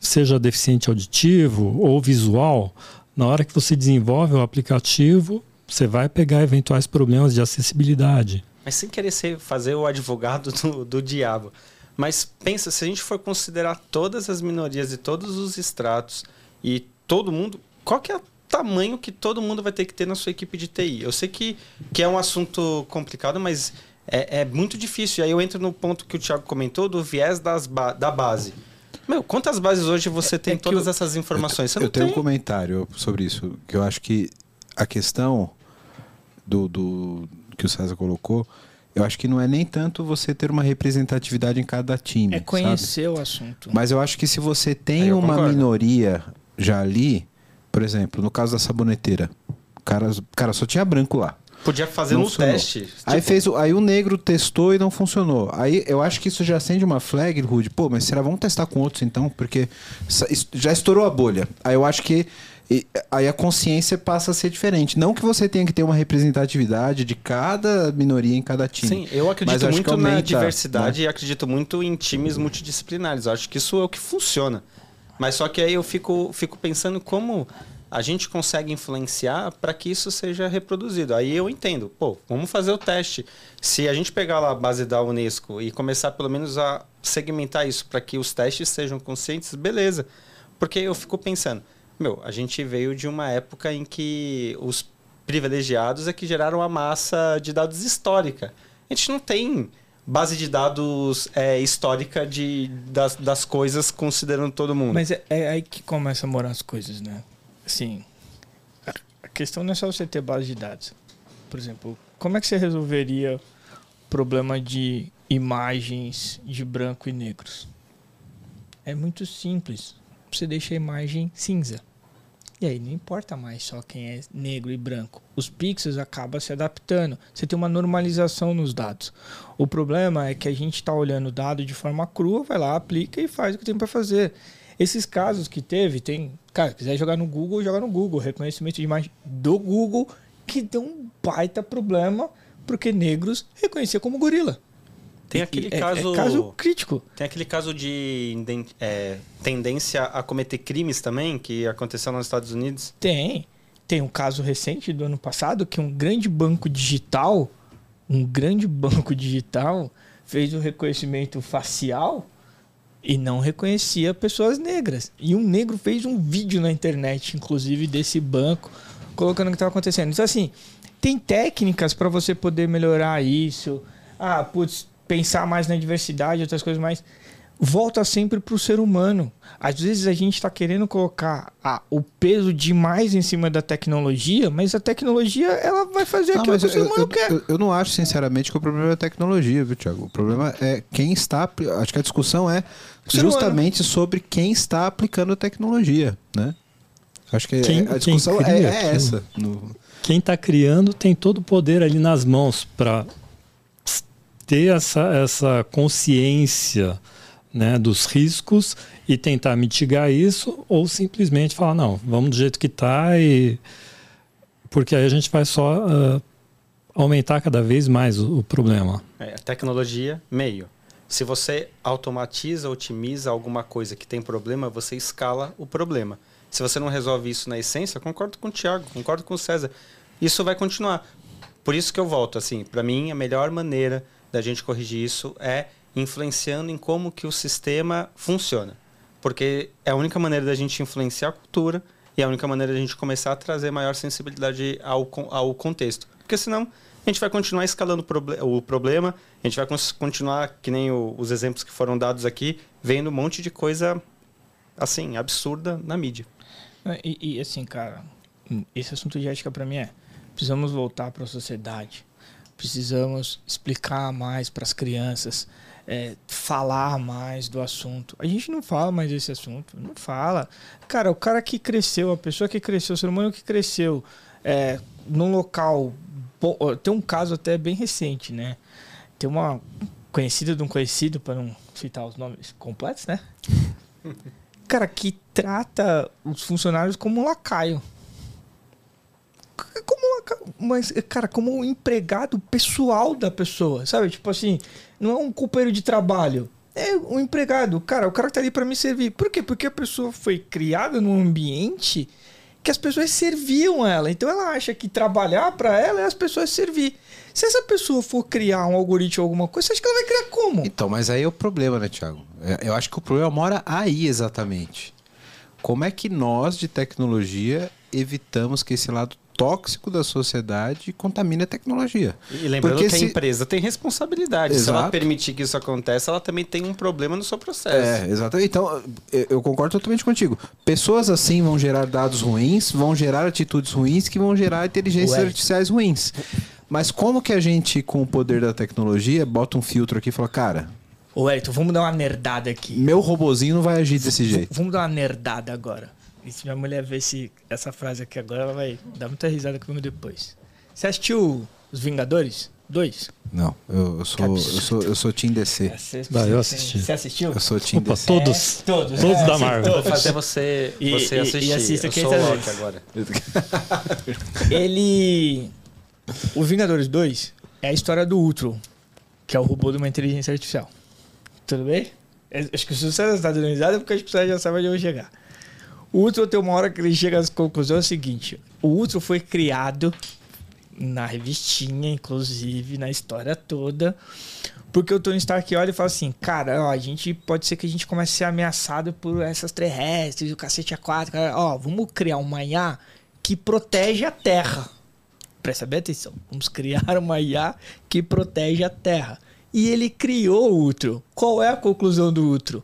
S1: seja deficiente auditivo ou visual, na hora que você desenvolve o aplicativo, você vai pegar eventuais problemas de acessibilidade.
S2: Mas sem querer ser, fazer o advogado do, do diabo. Mas pensa, se a gente for considerar todas as minorias e todos os estratos e todo mundo, qual que é o tamanho que todo mundo vai ter que ter na sua equipe de TI? Eu sei que, que é um assunto complicado, mas é, é muito difícil. E aí eu entro no ponto que o Thiago comentou do viés das ba da base. Meu, quantas bases hoje você tem é todas eu, essas informações?
S4: eu, eu tenho um comentário sobre isso, que eu acho que a questão do, do que o César colocou, eu acho que não é nem tanto você ter uma representatividade em cada time.
S3: É conhecer
S4: sabe?
S3: o assunto.
S4: Mas eu acho que se você tem uma concordo. minoria já ali, por exemplo, no caso da saboneteira, o cara, cara só tinha branco lá.
S2: Podia fazer não um funcionou. teste.
S4: Aí tipo... fez, aí o negro testou e não funcionou. Aí eu acho que isso já acende uma flag, Rude. Pô, mas será vamos testar com outros então, porque já estourou a bolha. Aí eu acho que aí a consciência passa a ser diferente. Não que você tenha que ter uma representatividade de cada minoria em cada time.
S2: Sim, eu acredito muito na diversidade né? e acredito muito em times multidisciplinares. Eu acho que isso é o que funciona. Mas só que aí eu fico, fico pensando como a gente consegue influenciar para que isso seja reproduzido. Aí eu entendo, pô, vamos fazer o teste. Se a gente pegar lá a base da Unesco e começar pelo menos a segmentar isso para que os testes sejam conscientes, beleza. Porque eu fico pensando, meu, a gente veio de uma época em que os privilegiados é que geraram a massa de dados histórica. A gente não tem base de dados é, histórica de, das, das coisas considerando todo mundo.
S3: Mas é, é aí que começa a morar as coisas, né? Assim, a questão não é só você ter base de dados. Por exemplo, como é que você resolveria o problema de imagens de branco e negros? É muito simples. Você deixa a imagem cinza. E aí não importa mais só quem é negro e branco. Os pixels acabam se adaptando. Você tem uma normalização nos dados. O problema é que a gente está olhando o dado de forma crua, vai lá, aplica e faz o que tem para fazer. Esses casos que teve, tem. Cara, quiser jogar no Google, joga no Google. Reconhecimento de imagem do Google, que deu um baita problema, porque negros reconhecia como gorila.
S2: Tem aquele é, caso.
S3: É caso crítico.
S2: Tem aquele caso de é, tendência a cometer crimes também, que aconteceu nos Estados Unidos?
S3: Tem. Tem um caso recente do ano passado que um grande banco digital, um grande banco digital, fez o reconhecimento facial e não reconhecia pessoas negras. E um negro fez um vídeo na internet, inclusive, desse banco, colocando o que estava acontecendo. Então, assim, tem técnicas para você poder melhorar isso. Ah, putz, pensar mais na diversidade, outras coisas mais. Volta sempre para o ser humano. Às vezes a gente está querendo colocar ah, o peso demais em cima da tecnologia, mas a tecnologia ela vai fazer não, aquilo que o ser humano
S4: eu,
S3: quer.
S4: Eu, eu, não acho, sinceramente, que o problema é a tecnologia, viu, Tiago? O problema é quem está. Acho que a discussão é justamente sobre quem está aplicando a tecnologia, né? Acho que
S1: quem,
S4: a discussão
S1: cria,
S4: é, é essa. No...
S1: Quem está criando tem todo o poder ali nas mãos para ter essa, essa consciência né, dos riscos e tentar mitigar isso ou simplesmente falar não, vamos do jeito que está e porque aí a gente vai só uh, aumentar cada vez mais o, o problema.
S2: É, tecnologia meio. Se você automatiza, otimiza alguma coisa que tem problema, você escala o problema. Se você não resolve isso na essência, concordo com o Thiago, concordo com o César. Isso vai continuar. Por isso que eu volto, assim, para mim a melhor maneira da gente corrigir isso é influenciando em como que o sistema funciona. Porque é a única maneira da gente influenciar a cultura e é a única maneira da gente começar a trazer maior sensibilidade ao, ao contexto. Porque senão a gente vai continuar escalando o problema, a gente vai continuar, que nem o, os exemplos que foram dados aqui, vendo um monte de coisa, assim, absurda na mídia.
S3: E, e assim, cara, esse assunto de ética para mim é: precisamos voltar para a sociedade, precisamos explicar mais para as crianças, é, falar mais do assunto. A gente não fala mais desse assunto, não fala. Cara, o cara que cresceu, a pessoa que cresceu, o ser humano que cresceu é, num local tem um caso até bem recente, né? Tem uma conhecida de um conhecido, para não citar os nomes completos, né? Cara, que trata os funcionários como um lacaio. Como lacaio, mas, cara, como um empregado pessoal da pessoa, sabe? Tipo assim, não é um companheiro de trabalho. É um empregado. Cara, o cara tá ali para me servir. Por quê? Porque a pessoa foi criada num ambiente que as pessoas serviam ela. Então ela acha que trabalhar para ela é as pessoas servir. Se essa pessoa for criar um algoritmo ou alguma coisa, você acha que ela vai criar como?
S4: Então, mas aí é o problema, né, Thiago? É, eu acho que o problema mora aí exatamente. Como é que nós, de tecnologia, evitamos que esse lado tóxico da sociedade contamine a tecnologia.
S2: E lembrando Porque que se... a empresa tem responsabilidade. Exato. Se ela permitir que isso aconteça, ela também tem um problema no seu processo.
S4: É, exatamente. Então, eu concordo totalmente contigo. Pessoas assim vão gerar dados ruins, vão gerar atitudes ruins, que vão gerar inteligências Ué. artificiais ruins. Mas como que a gente, com o poder da tecnologia, bota um filtro aqui e fala, cara...
S3: Ô, Elton, vamos dar uma nerdada aqui.
S4: Meu robozinho não vai agir desse jeito.
S3: Vamos dar uma nerdada agora. E se minha mulher ver esse, essa frase aqui agora, ela vai dar muita risada comigo depois. Você assistiu Os Vingadores? Dois?
S4: Não, eu, eu sou, eu sou eu sou Team DC.
S1: É, bah, eu assisti.
S3: Você assistiu?
S4: Eu sou Team
S1: Opa,
S4: DC.
S1: Todos. É, todos. Todos é, da Marvel.
S2: Vou fazer você, e, você assistir. E assista eu sou o agora.
S3: Ele... O Vingadores 2 é a história do Ultron, que é o robô de uma inteligência artificial. Tudo bem? Acho que se você está dando risada é porque que você já sabe onde eu vou chegar. O Ultron tem uma hora que ele chega às conclusões é o seguinte: o Ultron foi criado na revistinha, inclusive, na história toda. Porque o Tony Stark olha e fala assim: Cara, ó, a gente pode ser que a gente comece a ser ameaçado por essas terrestres, o cacete A4. Cara, ó, vamos criar uma IA que protege a Terra. Presta bem atenção. Vamos criar uma IA que protege a Terra. E ele criou o Ultron. Qual é a conclusão do Ultron?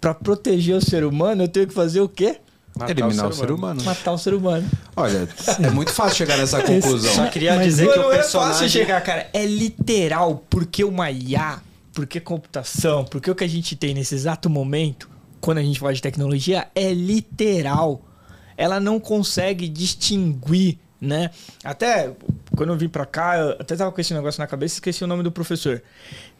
S3: Para proteger o ser humano, eu tenho que fazer o quê?
S4: Matar Eliminar o ser, o ser humano.
S3: Matar o ser humano.
S4: Olha, é muito fácil chegar nessa conclusão.
S2: Só queria Mas dizer que o personagem...
S3: é fácil chegar, cara. É literal, porque uma IA, porque computação, porque o que a gente tem nesse exato momento, quando a gente fala de tecnologia, é literal. Ela não consegue distinguir, né? Até quando eu vim pra cá, eu até tava com esse negócio na cabeça e esqueci o nome do professor.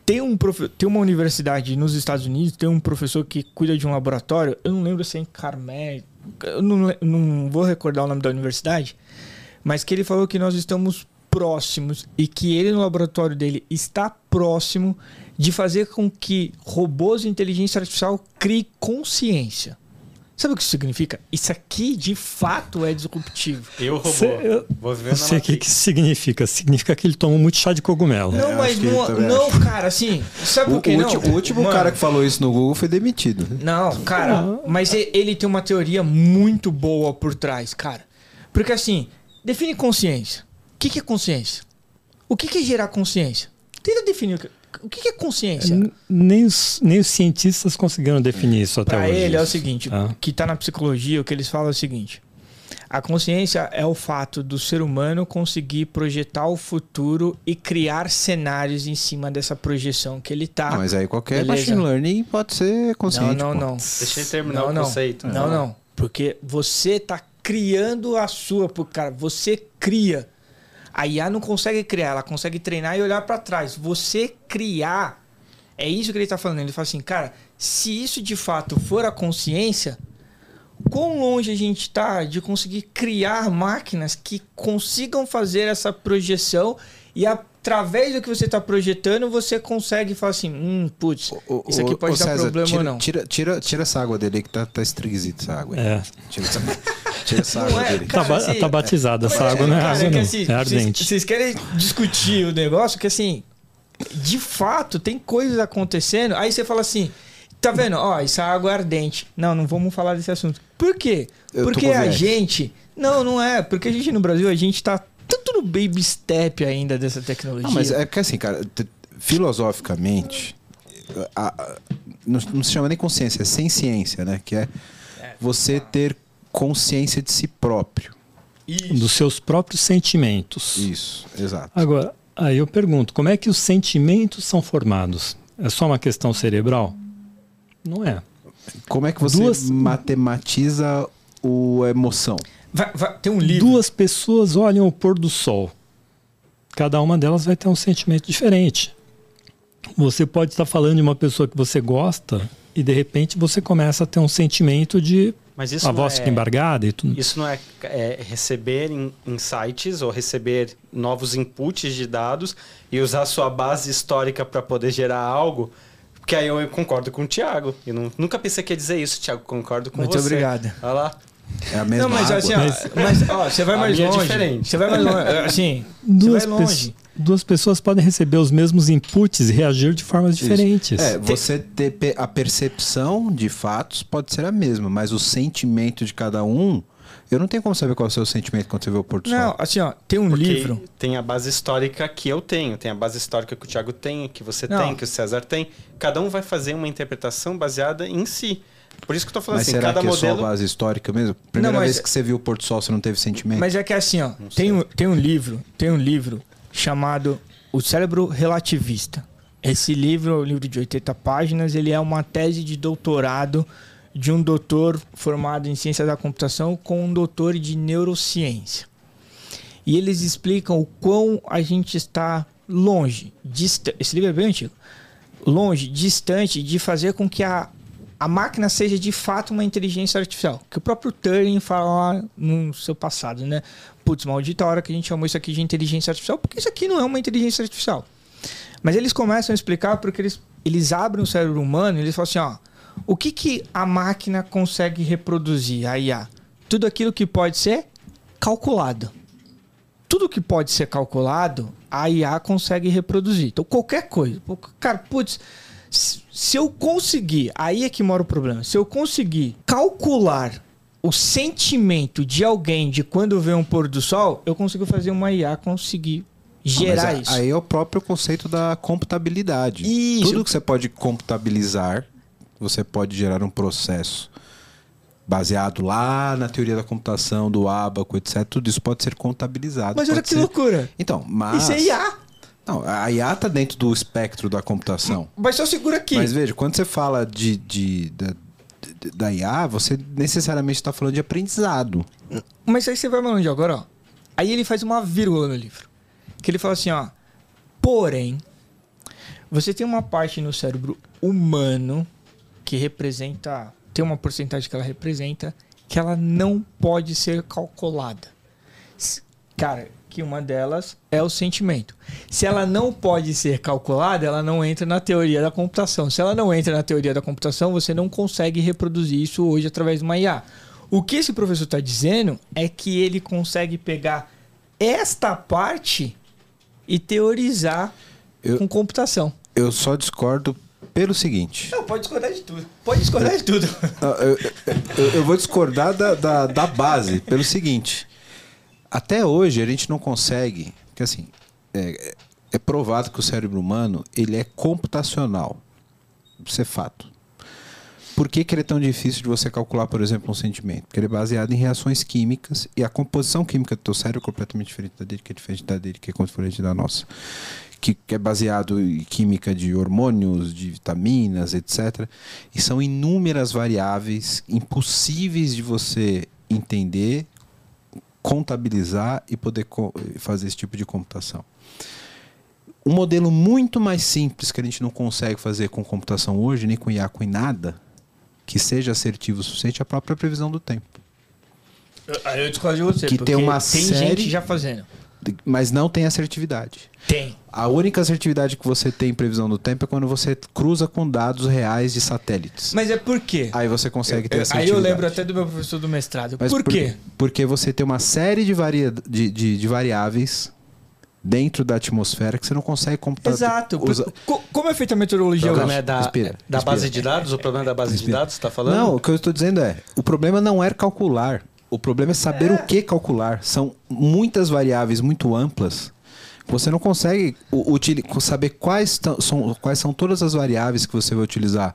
S3: Tem, um prof... tem uma universidade nos Estados Unidos, tem um professor que cuida de um laboratório, eu não lembro se é em Carmel, eu não, não vou recordar o nome da universidade, mas que ele falou que nós estamos próximos e que ele no laboratório dele está próximo de fazer com que robôs de inteligência artificial criem consciência. Sabe o que isso significa? Isso aqui, de fato, é disruptivo.
S2: Eu, robô, Cê, eu, vou ver
S1: sei o que, que significa. Significa que ele toma muito chá de cogumelo.
S3: Não,
S1: é,
S3: mas não, não cara, assim, sabe por que não?
S4: O último Mano, cara que falou isso no Google foi demitido.
S3: Não, cara, mas ele tem uma teoria muito boa por trás, cara. Porque assim, define consciência. O que, que é consciência? O que, que é gerar consciência? Tenta definir o que o que é consciência?
S1: Nem os, nem os cientistas conseguiram definir isso até
S3: pra
S1: hoje.
S3: Para ele é o seguinte, ah. que está na psicologia, o que eles falam é o seguinte. A consciência é o fato do ser humano conseguir projetar o futuro e criar cenários em cima dessa projeção que ele está.
S4: mas aí qualquer Beleza? machine learning pode ser consciente.
S3: Não, não, não.
S2: Deixa eu terminar não, o conceito.
S3: Não, não, não. Porque você está criando a sua. Cara, você cria a IA não consegue criar, ela consegue treinar e olhar para trás. Você criar, é isso que ele está falando. Ele fala assim, cara, se isso de fato for a consciência, quão longe a gente está de conseguir criar máquinas que consigam fazer essa projeção e através do que você está projetando, você consegue falar assim, hum, putz, o, isso aqui pode dar César, problema
S4: tira,
S3: ou não.
S4: Tira, tira, tira essa água dele que tá, tá esquisita essa água.
S1: É.
S4: Tira essa, tira essa água é, dele.
S1: Cara, tá, assim, tá batizada essa água, não é água é não, assim, é ardente.
S3: Vocês querem discutir o negócio que assim, de fato, tem coisas acontecendo, aí você fala assim, tá vendo? Ó, essa água é ardente. Não, não vamos falar desse assunto. Por quê? Eu porque a gente... Não, não é. Porque a gente no Brasil, a gente tá tanto no baby step ainda dessa tecnologia. Não,
S4: mas é que assim, cara, filosoficamente, a, a, não, não, se chama nem consciência, é sem ciência, né? Que é, é você ter consciência de si próprio.
S1: Isso. Dos seus próprios sentimentos.
S4: Isso, exato.
S1: Agora, aí eu pergunto, como é que os sentimentos são formados? É só uma questão cerebral? Não é.
S4: Como é que você Duas... matematiza o emoção?
S3: Vai, vai, tem um livro.
S1: Duas pessoas olham o pôr do sol. cada uma delas vai ter um sentimento diferente. Você pode estar falando de uma pessoa que você gosta e de repente você começa a ter um sentimento de
S2: mas isso
S1: a voz
S2: é,
S1: embargada e tudo.
S2: Isso não é, é receber in, insights ou receber novos inputs de dados e usar sua base histórica para poder gerar algo. Porque aí eu concordo com o Thiago. Eu não, nunca pensei que ia dizer isso, Thiago. Concordo com
S3: Muito
S2: você.
S3: Muito obrigado.
S2: Olha lá.
S4: É a mesma
S3: Não, mas
S4: água.
S3: assim, ó, mas, ó, você vai mais
S2: é
S3: longe.
S2: diferente.
S3: Você vai mais longe. Assim,
S1: Duas,
S3: você vai longe.
S1: Duas pessoas podem receber os mesmos inputs e reagir de formas diferentes.
S4: É, você ter a percepção de fatos pode ser a mesma, mas o sentimento de cada um, eu não tenho como saber qual é o seu sentimento quando você vê o Porto
S3: Não, assim, ó, tem um
S2: Porque
S3: livro.
S2: tem a base histórica que eu tenho, tem a base histórica que o Thiago tem, que você
S3: Não.
S2: tem, que o César tem. Cada um vai fazer uma interpretação baseada em si. Por isso que eu tô falando
S4: Mas
S2: assim,
S4: será
S2: cada
S4: que é
S2: modelo.
S4: só base histórica mesmo? Primeira
S3: Não, mas-
S4: vez que você viu o Porto Sol, você não teve sentimento?
S3: Mas é que assim, ó, tem um, tem um livro, tem um livro chamado O Cérebro Relativista. Esse livro é um livro de 80 páginas, ele é uma tese de doutorado de um doutor formado em ciência da computação com um doutor de neurociência. E eles explicam o quão a gente está longe, dista esse livro é bem antigo, longe, distante de fazer com que a, a máquina seja de fato uma inteligência artificial. Que o próprio Turing fala lá no seu passado, né? Putz, maldita hora que a gente chamou isso aqui de inteligência artificial, porque isso aqui não é uma inteligência artificial. Mas eles começam a explicar porque eles, eles abrem o cérebro humano e eles falam assim, ó, o que, que a máquina consegue reproduzir, a IA? Tudo aquilo que pode ser calculado. Tudo que pode ser calculado, a IA consegue reproduzir. Então, qualquer coisa. Cara, putz, se se eu conseguir, aí é que mora o problema. Se eu conseguir calcular o sentimento de alguém de quando vê um pôr do sol, eu consigo fazer uma IA conseguir gerar
S4: Mas
S3: isso.
S4: Aí é o próprio conceito da computabilidade.
S3: Isso.
S4: Tudo que você pode computabilizar, você pode gerar um processo baseado lá na teoria da computação, do ábaco, etc. Tudo isso pode ser contabilizado.
S3: Mas olha que
S4: ser-
S3: loucura.
S4: Então, mas...
S3: Isso é IA.
S4: Não, a IA tá dentro do espectro da computação.
S3: Mas só segura aqui.
S4: Mas veja, quando você fala de, de- de- da IA, você necessariamente está falando de aprendizado.
S3: Mas aí você vai mais longe agora, ó. Aí ele faz uma vírgula no livro. Que ele fala assim, ó. Porém, você tem uma parte no cérebro humano que representa. Tem uma porcentagem que ela representa que ela não pode ser calculada. Cara, que uma delas é o sentimento. Se ela não pode ser calculada, ela não entra na teoria da computação. Se ela não entra na teoria da computação, você não consegue reproduzir isso hoje através de uma IA. O que esse professor está dizendo é que ele consegue pegar esta parte e teorizar
S4: Eu-
S3: com computação.
S4: Eu só discordo pelo seguinte.
S3: Não, pode discordar de tudo. Pode discordar de tudo.
S4: Eu, eu- eu vou discordar da, da, da base pelo seguinte. Até hoje a gente não consegue. Porque assim, é, é provado que o cérebro humano ele é computacional. Isso é fato. Por que, que ele é tão difícil de você calcular, por exemplo, um sentimento? Porque ele é baseado em reações químicas e a composição química do teu cérebro é completamente diferente da dele, que é diferente da dele, que é diferente da nossa. Que, que é baseado em química de hormônios, de vitaminas, etc. E são inúmeras variáveis impossíveis de você entender, contabilizar e poder co- fazer esse tipo de computação. Um modelo muito mais simples que a gente não consegue fazer com computação hoje, nem com IA, com nada, que seja assertivo o suficiente, é a própria previsão do tempo.
S3: Aí eu discordo de você.
S4: Que tem uma
S3: tem
S4: série-
S3: gente já fazendo.
S4: Mas não tem assertividade.
S3: Tem.
S4: A única assertividade que você tem em previsão do tempo é quando você cruza com dados reais de satélites.
S3: Mas é por quê?
S4: Aí você consegue ter
S3: Aí
S4: assertividade.
S3: eu lembro até do meu professor do mestrado.
S4: Mas
S3: por quê?
S4: Porque você tem uma série de, varia... de, de, de variáveis dentro da atmosfera que você não consegue computar.
S3: Exato.
S4: usa-
S3: Co- Como é feita a meteorologia
S2: O
S3: hoje?
S2: é da,
S4: Respira,
S2: da
S4: respira.
S2: base de dados? O problema é da base de dados, você tá falando?
S4: Não, o que eu estou dizendo é: o problema não é calcular. O problema é saber o que calcular. São muitas variáveis muito amplas. Você não consegue saber quais, são, quais são todas as variáveis que você vai utilizar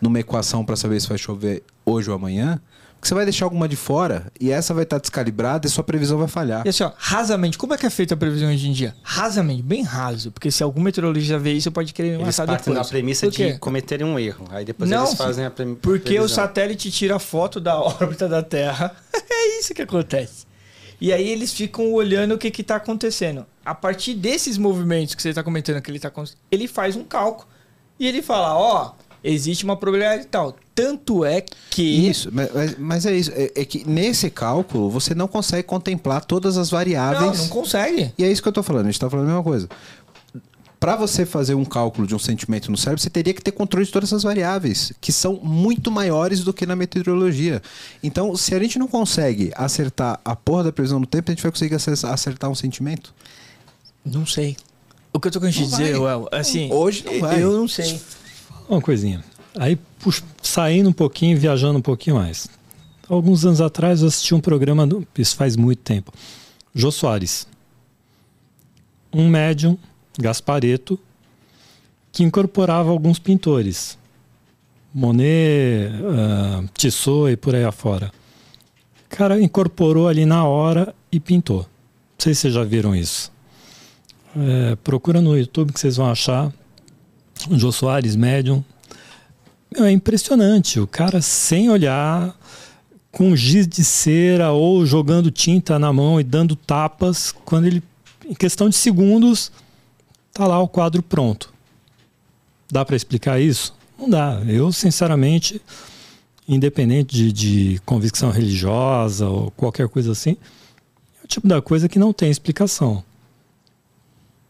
S4: numa equação para saber se vai chover hoje ou amanhã. Porque você vai deixar alguma de fora e essa vai estar descalibrada e sua previsão vai falhar.
S3: E assim, ó, rasamente, como é que é feita a previsão hoje em dia? Rasamente, bem raso. Porque se algum meteorologista vê isso, pode querer me
S2: Eles
S3: matar
S2: partem
S3: depois.
S2: da premissa
S3: Por quê?
S2: de cometerem um erro. Aí depois
S3: Não,
S2: eles fazem a pre
S3: Porque
S2: previsão.
S3: o satélite tira foto da órbita da Terra. é isso que acontece. E aí eles ficam olhando o que que tá acontecendo. A partir desses movimentos que você está comentando que ele tá ele faz um cálculo e ele fala, ó, oh, existe uma probabilidade tal. Tanto é que.
S4: Isso, mas, mas é isso. É, é, que nesse cálculo você não consegue contemplar todas as variáveis.
S3: Não, não consegue.
S4: E é isso que eu tô falando. A gente tá falando a mesma coisa. Para você fazer um cálculo de um sentimento no cérebro, você teria que ter controle de todas essas variáveis, que são muito maiores do que na meteorologia. Então, se a gente não consegue acertar a porra da previsão do tempo, a gente vai conseguir acertar um sentimento?
S3: Não sei. O que eu tô querendo dizer, Well, assim,
S4: hoje não vai.
S3: Eu não sei.
S1: Uma coisinha. Aí, saindo um pouquinho, viajando um pouquinho mais. Alguns anos atrás eu assisti um programa, isso faz muito tempo. Jô Soares. Um médium, Gaspareto, que incorporava alguns pintores. Monet, uh, Tissot e por aí afora. O cara incorporou ali na hora e pintou. Não sei se vocês já viram isso. É, procura no YouTube que vocês vão achar. Jô Soares, médium, é impressionante. O cara sem olhar, com giz de cera ou jogando tinta na mão e dando tapas, quando ele, em questão de segundos, tá lá o quadro pronto. Dá para explicar isso? Não dá. Eu, sinceramente, independente de, de convicção religiosa ou qualquer coisa assim, é o tipo da coisa que não tem explicação.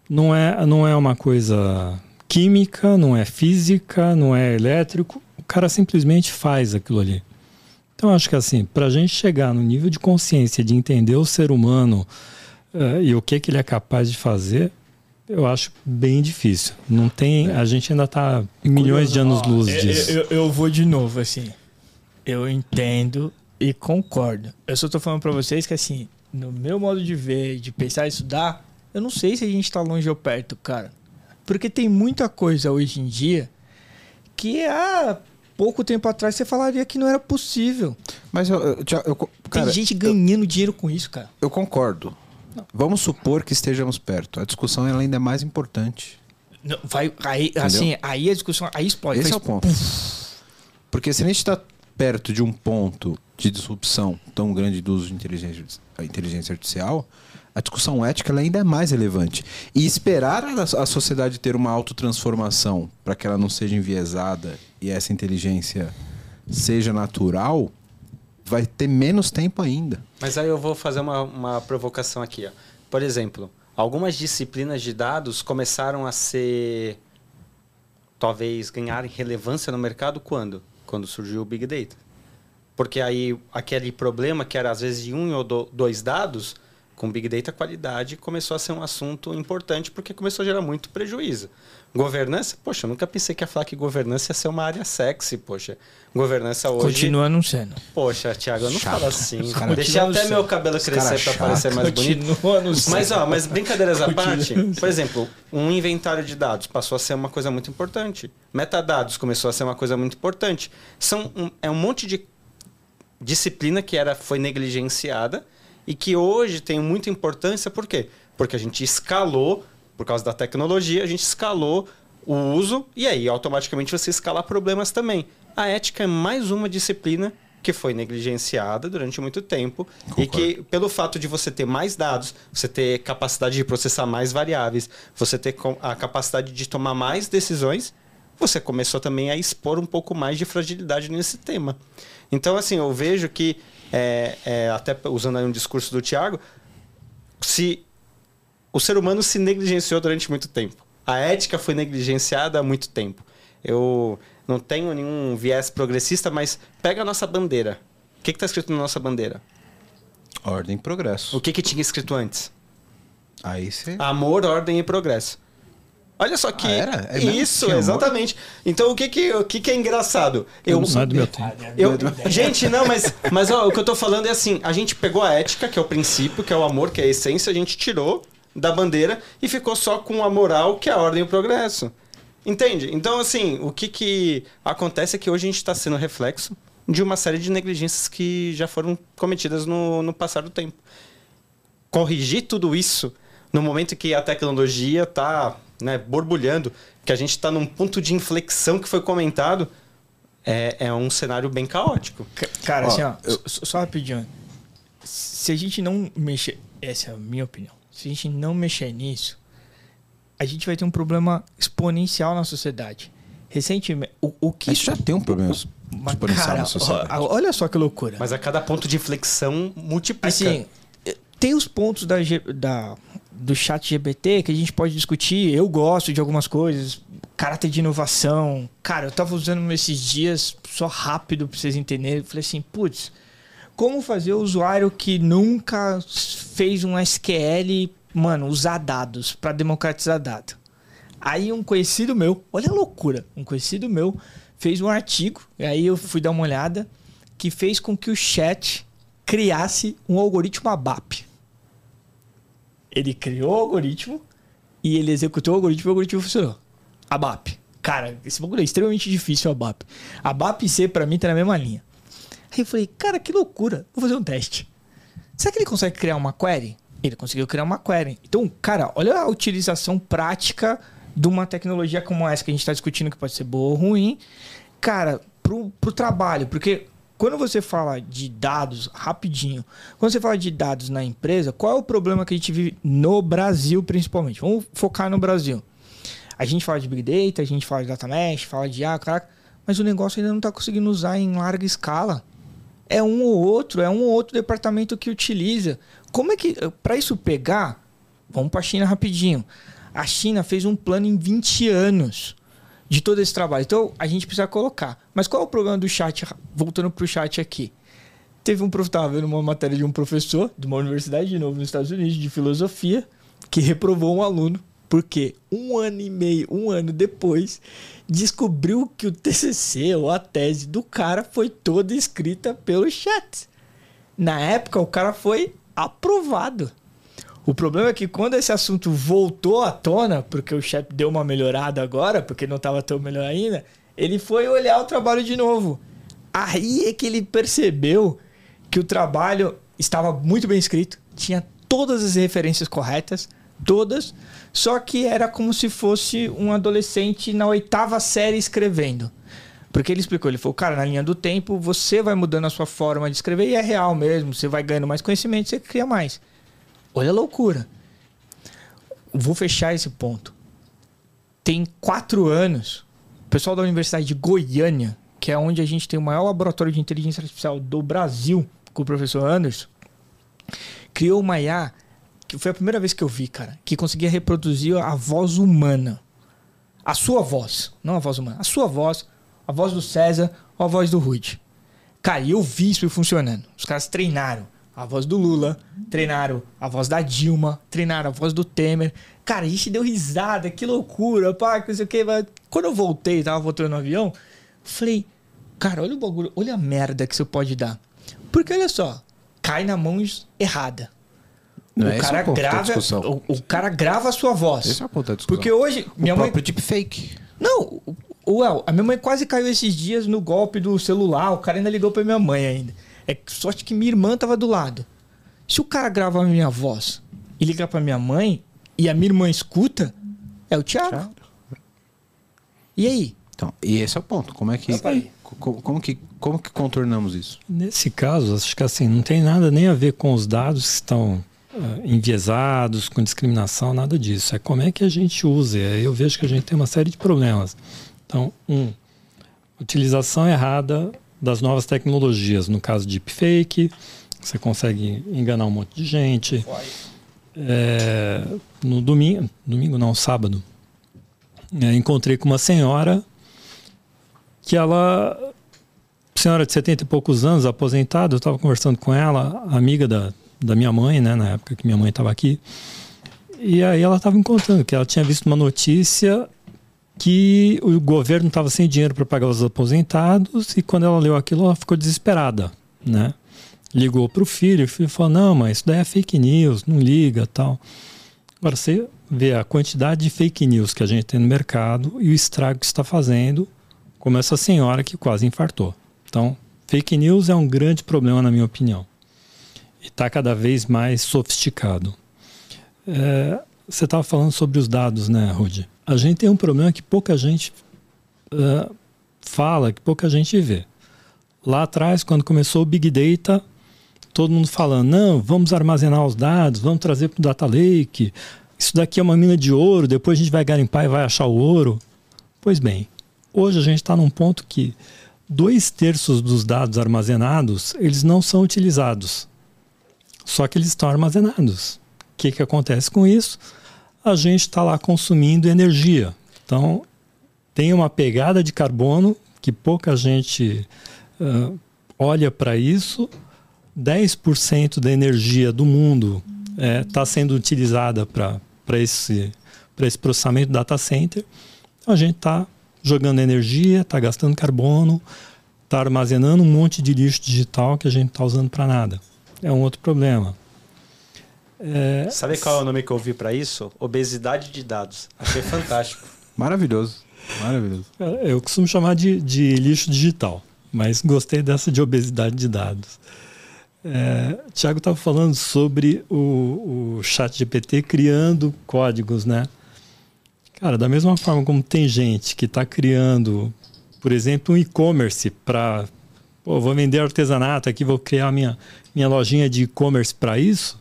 S1: Não é, não é uma coisa química, não é física, não é elétrico. O cara simplesmente faz aquilo ali. Então, acho que assim, para a gente chegar no nível de consciência de entender o ser humano uh, e o que, que ele é capaz de fazer, eu acho bem difícil. Não tem, é. a gente ainda está milhões de anos-luz disso.
S3: Eu, eu, eu, vou de novo, assim. Eu entendo e concordo. Eu só estou falando para vocês que, assim, no meu modo de ver, de pensar e estudar, eu não sei se a gente está longe ou perto, cara. Porque tem muita coisa hoje em dia que há pouco tempo atrás você falaria que não era possível.
S4: Mas eu, eu, eu
S3: cara, tem gente ganhando eu, dinheiro com isso, cara.
S4: Eu concordo. Não. Vamos supor que estejamos perto. A discussão ela ainda é mais importante.
S3: Não, vai, aí, assim, aí a discussão aí explode.
S4: Esse é o ponto. Porque se a gente está perto de um ponto de disrupção tão grande do uso de inteligência, inteligência artificial, a discussão ética ainda é mais relevante. E esperar a, a sociedade ter uma autotransformação para que ela não seja enviesada e essa inteligência seja natural, vai ter menos tempo ainda.
S2: Mas aí eu vou fazer uma, uma provocação aqui. Ó. Por exemplo, algumas disciplinas de dados começaram a ser. talvez ganharem relevância no mercado quando? Quando surgiu o Big Data. Porque aí aquele problema que era às vezes de um ou dois dados com Big Data, qualidade começou a ser um assunto importante porque começou a gerar muito prejuízo. Governança, poxa, eu nunca pensei que ia falar que governança ia ser uma área sexy, poxa. Governança hoje.
S3: Continua não sendo.
S2: Poxa, Thiago, eu não chato. falo assim. Deixei até meu cabelo crescer para parecer mais bonito. Continua não Mas, ó, mas brincadeiras à parte, por exemplo, um inventário de dados passou a ser uma coisa muito importante. Metadados começou a ser uma coisa muito importante. São um, é um monte de disciplina que era, foi negligenciada e que hoje tem muita importância, por quê? Porque a gente escalou, por causa da tecnologia, a gente escalou o uso e aí automaticamente você escala problemas também. A ética é mais uma disciplina que foi negligenciada durante muito tempo Concordo. e que pelo fato de você ter mais dados, você ter capacidade de processar mais variáveis, você ter a capacidade de tomar mais decisões, você começou também a expor um pouco mais de fragilidade nesse tema. Então, assim, eu vejo que é, é, até usando aí um discurso do Tiago, se o ser humano se negligenciou durante muito tempo. A ética foi negligenciada há muito tempo. Eu não tenho nenhum viés progressista, mas pega a nossa bandeira. O que está escrito na nossa bandeira?
S4: Ordem e progresso.
S2: O que, que tinha escrito antes?
S4: Aí sim.
S2: Amor, ordem e progresso. Olha só que. Ah,
S4: era? É
S2: isso, exatamente. Então o que que, o que que é engraçado? Eu, não é do meu tempo. Eu, gente, não, mas, mas ó, o que eu tô falando é assim: a gente pegou a ética, que é o princípio, que é o amor, que é a essência, a gente tirou da bandeira e ficou só com a moral, que é a ordem e o progresso. Entende? Então, assim, o que que acontece é que hoje a gente está sendo reflexo de uma série de negligências que já foram cometidas no, no passar do tempo. Corrigir tudo isso no momento que a tecnologia está né, borbulhando, que a gente está num ponto de inflexão que foi comentado, é, é um cenário bem caótico.
S3: Cara, ó, assim, ó, eu... só rapidinho. se a gente não mexer, essa é a minha opinião. Se a gente não mexer nisso, a gente vai ter um problema exponencial na sociedade. Recentemente, o, o que
S4: isso já tem um problema exponencial cara, na sociedade.
S3: Olha só que loucura.
S2: Mas a cada ponto de flexão multiplica.
S3: Assim, tem os pontos da, da, do chat GPT que a gente pode discutir. Eu gosto de algumas coisas, caráter de inovação. Cara, eu tava usando esses dias só rápido pra vocês entenderem. Eu falei assim, putz, como fazer o usuário que nunca fez um SQL, mano, usar dados para democratizar dados? Aí um conhecido meu, olha a loucura, um conhecido meu fez um artigo, aí eu fui dar uma olhada, que fez com que o chat criasse um algoritmo ABAP. Ele criou o algoritmo e ele executou o algoritmo e o algoritmo funcionou. ABAP. Cara, esse bagulho é extremamente difícil, ABAP. ABAP e C, pra mim, tá na mesma linha. Aí eu falei, cara, que loucura. Vou fazer um teste. Será que ele consegue criar uma query? Ele conseguiu criar uma query. Então, cara, olha a utilização prática de uma tecnologia como essa que a gente está discutindo, que pode ser boa ou ruim, cara, pro, pro trabalho. Porque quando você fala de dados, rapidinho, quando você fala de dados na empresa, qual é o problema que a gente vive no Brasil, principalmente? Vamos focar no Brasil. A gente fala de Big Data, a gente fala de Data Mesh, fala de ah, caraca, mas o negócio ainda não está conseguindo usar em larga escala. É um ou outro, é um ou outro departamento que utiliza. Como é que, para isso pegar, vamos para a China rapidinho. A China fez um plano em 20 anos de todo esse trabalho. Então, a gente precisa colocar. Mas qual é o problema do chat? Voltando para o chat aqui. Teve um estava vendo uma matéria de um professor de uma universidade de novo nos Estados Unidos de filosofia que reprovou um aluno porque um ano e meio, um ano depois, descobriu que o TCC ou a tese do cara foi toda escrita pelo chat. Na época, o cara foi aprovado. O problema é que quando esse assunto voltou à tona, porque o chefe deu uma melhorada agora, porque não estava tão melhor ainda, ele foi olhar o trabalho de novo. Aí é que ele percebeu que o trabalho estava muito bem escrito, tinha todas as referências corretas, todas, só que era como se fosse um adolescente na oitava série escrevendo. Porque ele explicou, ele falou, cara, na linha do tempo, você vai mudando a sua forma de escrever e é real mesmo, você vai ganhando mais conhecimento, você cria mais. Olha a loucura. Vou fechar esse ponto. Tem quatro anos, o pessoal da Universidade de Goiânia, que é onde a gente tem o maior laboratório de inteligência artificial do Brasil, com o professor Anderson, criou uma IA, que foi a primeira vez que eu vi, cara, que conseguia reproduzir a voz humana. A sua voz, não a voz humana, a sua voz, a voz do César ou a voz do Rude. Cara, eu vi isso funcionando. Os caras treinaram a voz do Lula, treinaram a voz da Dilma, treinaram a voz do Temer. Cara, a gente deu risada, que loucura, pá, que não sei o que. Quando eu voltei, tava voltando no avião, falei, cara, olha o bagulho, olha a merda que isso pode dar. Porque olha só, cai na mão errada. Não o é cara grava, o, o, cara grava a sua voz.
S4: Esse é o ponto da
S3: discussão. Porque hoje
S4: minha o mãe próprio deepfake.
S3: Não, Well, a minha mãe quase caiu esses dias no golpe do celular. O cara ainda ligou pra minha mãe ainda. É sorte que minha irmã tava do lado. Se o cara grava a minha voz e liga pra minha mãe e a minha irmã escuta, é o Thiago. Thiago. E aí?
S4: Então, e esse é o ponto. Como é que. Como, como, que, como que contornamos isso?
S1: Nesse caso, acho que assim, não tem nada nem a ver com os dados que estão uh, enviesados, com discriminação, nada disso. É como é que a gente usa. Aí eu vejo que a gente tem uma série de problemas. Então, um, utilização errada das novas tecnologias. No caso de deepfake, você consegue enganar um monte de gente. É, no domingo, domingo não, sábado, é, encontrei com uma senhora que ela, senhora de 70 e poucos anos, aposentada, eu estava conversando com ela, amiga da, da minha mãe, né, na época que minha mãe estava aqui. E aí ela estava me contando que ela tinha visto uma notícia que o governo estava sem dinheiro para pagar os aposentados e quando ela leu aquilo ela ficou desesperada, né? Ligou para o filho, o filho falou: "Não, mas isso daí é fake news, não liga, tal". Agora você vê a quantidade de fake news que a gente tem no mercado e o estrago que está fazendo, como essa senhora que quase infartou. Então, fake news é um grande problema na minha opinião. E está cada vez mais sofisticado. É, você estava falando sobre os dados, né, Rudy? A gente tem um problema que pouca gente uh, fala, que pouca gente vê. Lá atrás, quando começou o Big Data, todo mundo falando, não, vamos armazenar os dados, vamos trazer para o Data Lake, isso daqui é uma mina de ouro, depois a gente vai garimpar e vai achar o ouro. Pois bem, hoje a gente está num ponto que dois terços dos dados armazenados, eles não são utilizados. Só que eles estão armazenados. O que, que acontece com isso? A gente está lá consumindo energia. Então, tem uma pegada de carbono que pouca gente uh, olha para isso. 10% da energia do mundo está é, sendo utilizada para esse, esse processamento data center. Então, a gente está jogando energia, está gastando carbono, está armazenando um monte de lixo digital que a gente está usando para nada. É um outro problema.
S2: É... Sabe qual é o nome que eu ouvi para isso? Obesidade de dados. Achei fantástico.
S4: Maravilhoso. Maravilhoso.
S1: É, eu costumo chamar de, de lixo digital, mas gostei dessa de obesidade de dados. É, Tiago estava falando sobre o, o chat GPT criando códigos, né? Cara, da mesma forma como tem gente que está criando, por exemplo, um e-commerce para. Vou vender artesanato aqui, vou criar minha, minha lojinha de e-commerce para isso.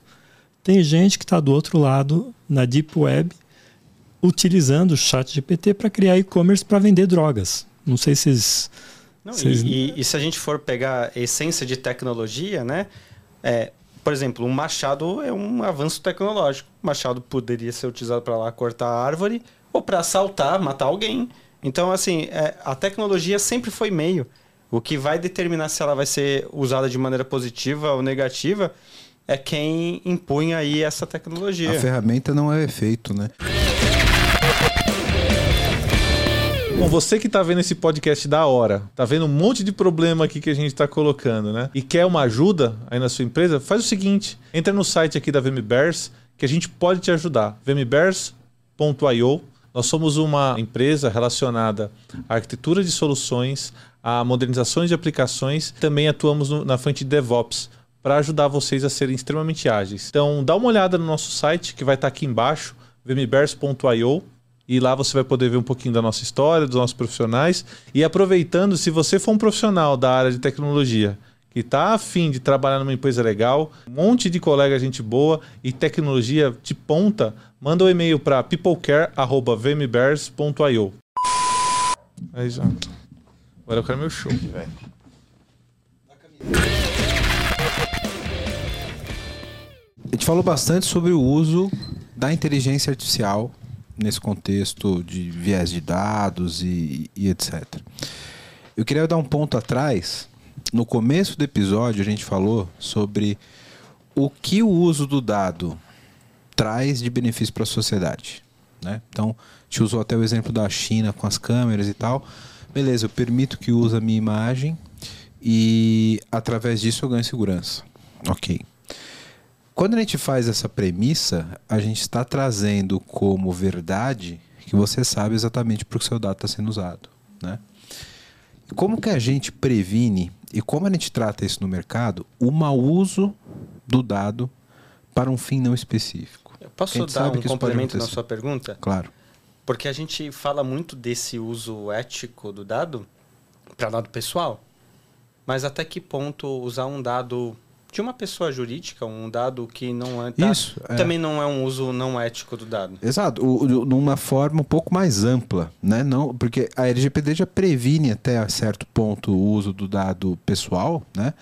S1: Tem gente que está do outro lado, na Deep Web, utilizando o chat GPT para criar e-commerce para vender drogas. Não sei se vocês.
S2: Não, vocês... E, e, e, se a gente for pegar a essência de tecnologia, né? É, por exemplo, um machado é um avanço tecnológico. O machado poderia ser utilizado para lá cortar a árvore ou para assaltar, matar alguém. Então, assim, é, a tecnologia sempre foi meio. O que vai determinar se ela vai ser usada de maneira positiva ou negativa é quem impunha aí essa tecnologia.
S4: A ferramenta não é efeito, né?
S5: Bom, você que está vendo esse podcast da hora, tá vendo um monte de problema aqui que a gente está colocando, né? E quer uma ajuda aí na sua empresa, faz o seguinte: entra no site aqui da VMBears que a gente pode te ajudar. vmbears.io nós somos uma empresa relacionada à arquitetura de soluções, a modernizações de aplicações, também atuamos no, na frente de DevOps para ajudar vocês a serem extremamente ágeis. Então, dá uma olhada no nosso site que vai estar aqui embaixo, vmbears.io, e lá você vai poder ver um pouquinho da nossa história, dos nossos profissionais. E aproveitando, se você for um profissional da área de tecnologia que está afim de trabalhar numa empresa legal, um monte de colega gente boa e tecnologia de ponta, manda um e-mail para peoplecare.vmbears.io. Aí já. Agora eu quero meu show,
S4: A gente falou bastante sobre o uso da inteligência artificial nesse contexto de viés de dados e, e etc. Eu queria dar um ponto atrás no começo do episódio a gente falou sobre o que o uso do dado traz de benefício para a sociedade. Né? Então, gente usou até o exemplo da China com as câmeras e tal. Beleza, eu permito que use a minha imagem e através disso eu ganho segurança. Ok. Quando a gente faz essa premissa, a gente está trazendo como verdade que você sabe exatamente para o que seu dado está sendo usado. Né? Como que a gente previne e como a gente trata isso no mercado, o mau uso do dado para um fim não específico?
S2: Eu posso dar um complemento na sua pergunta?
S4: Claro.
S2: Porque a gente fala muito desse uso ético do dado para dado pessoal, mas até que ponto usar um dado de uma pessoa jurídica, um dado que não é. Isso. É. Também não é um uso não ético do dado.
S4: Exato, o, o, numa forma um pouco mais ampla, né? Não, porque a LGPD já previne até certo ponto o uso do dado pessoal, né?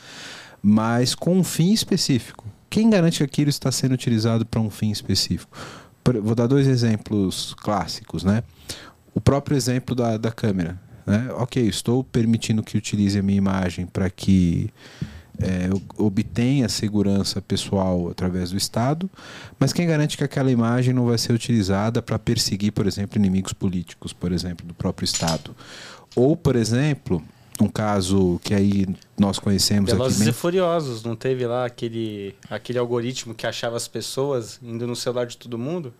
S4: Mas com um fim específico. Quem garante que aquilo está sendo utilizado para um fim específico? Vou dar dois exemplos clássicos, né? O próprio exemplo da, da câmera. Né? Ok, estou permitindo que utilize a minha imagem para que é, obtém a segurança pessoal através do Estado, mas quem garante que aquela imagem não vai ser utilizada para perseguir, por exemplo, inimigos políticos, por exemplo, do próprio Estado? Ou, por exemplo, um caso que aí nós conhecemos
S2: Velozes
S4: aqui.
S2: Velozes e Furiosos, não teve lá aquele, aquele algoritmo que achava as pessoas indo no celular de todo mundo?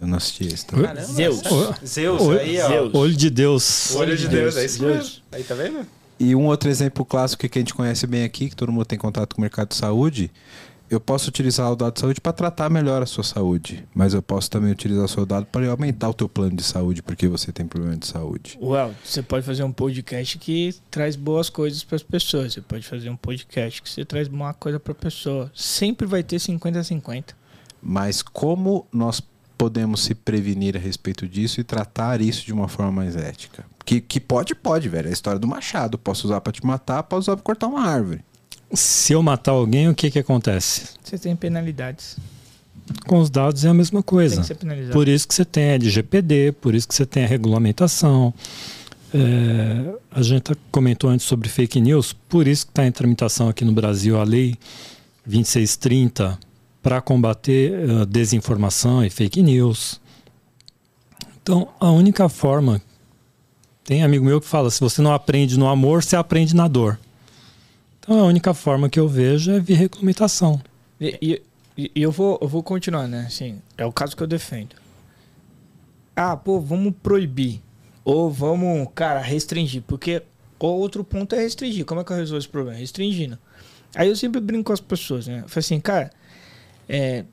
S4: Eu não assisti esse.
S3: Tá? Caramba, Zeus.
S2: Zeus, aí, ó. Zeus.
S1: Olho de Deus.
S2: Olho de Deus, Deus. é isso mesmo. Aí, tá vendo?
S4: E um outro exemplo clássico que a gente conhece bem aqui, que todo mundo tem contato com o mercado de saúde, eu posso utilizar o dado de saúde para tratar melhor a sua saúde, mas eu posso também utilizar o seu dado para aumentar o teu plano de saúde porque você tem problema de saúde.
S3: Well, você pode fazer um podcast que traz boas coisas para as pessoas. Você pode fazer um podcast que você traz uma coisa para a pessoa. Sempre vai ter 50 a 50.
S4: Mas como nós podemos se prevenir a respeito disso e tratar isso de uma forma mais ética? Que, que pode, pode, velho. É a história do machado. Posso usar para te matar, posso usar para cortar uma árvore.
S1: Se eu matar alguém, o que, que acontece?
S3: Você tem penalidades.
S1: Com os dados é a mesma coisa.
S3: Tem que ser penalizado.
S1: Por isso que você tem a LGPD, por isso que você tem a regulamentação. É, a gente comentou antes sobre fake news, por isso que está em tramitação aqui no Brasil a lei 2630 para combater uh, desinformação e fake news. Então, a única forma. Tem amigo meu que fala: se você não aprende no amor, você aprende na dor. Então, a única forma que eu vejo é via regulamentação.
S3: E, e, e eu, vou, eu vou continuar, né? Assim, é o caso que eu defendo. Ah, pô, vamos proibir. Ou vamos, cara, restringir. Porque o outro ponto é restringir. Como é que eu resolvo esse problema? Restringindo. Aí eu sempre brinco com as pessoas, né? Eu falo assim, cara, é,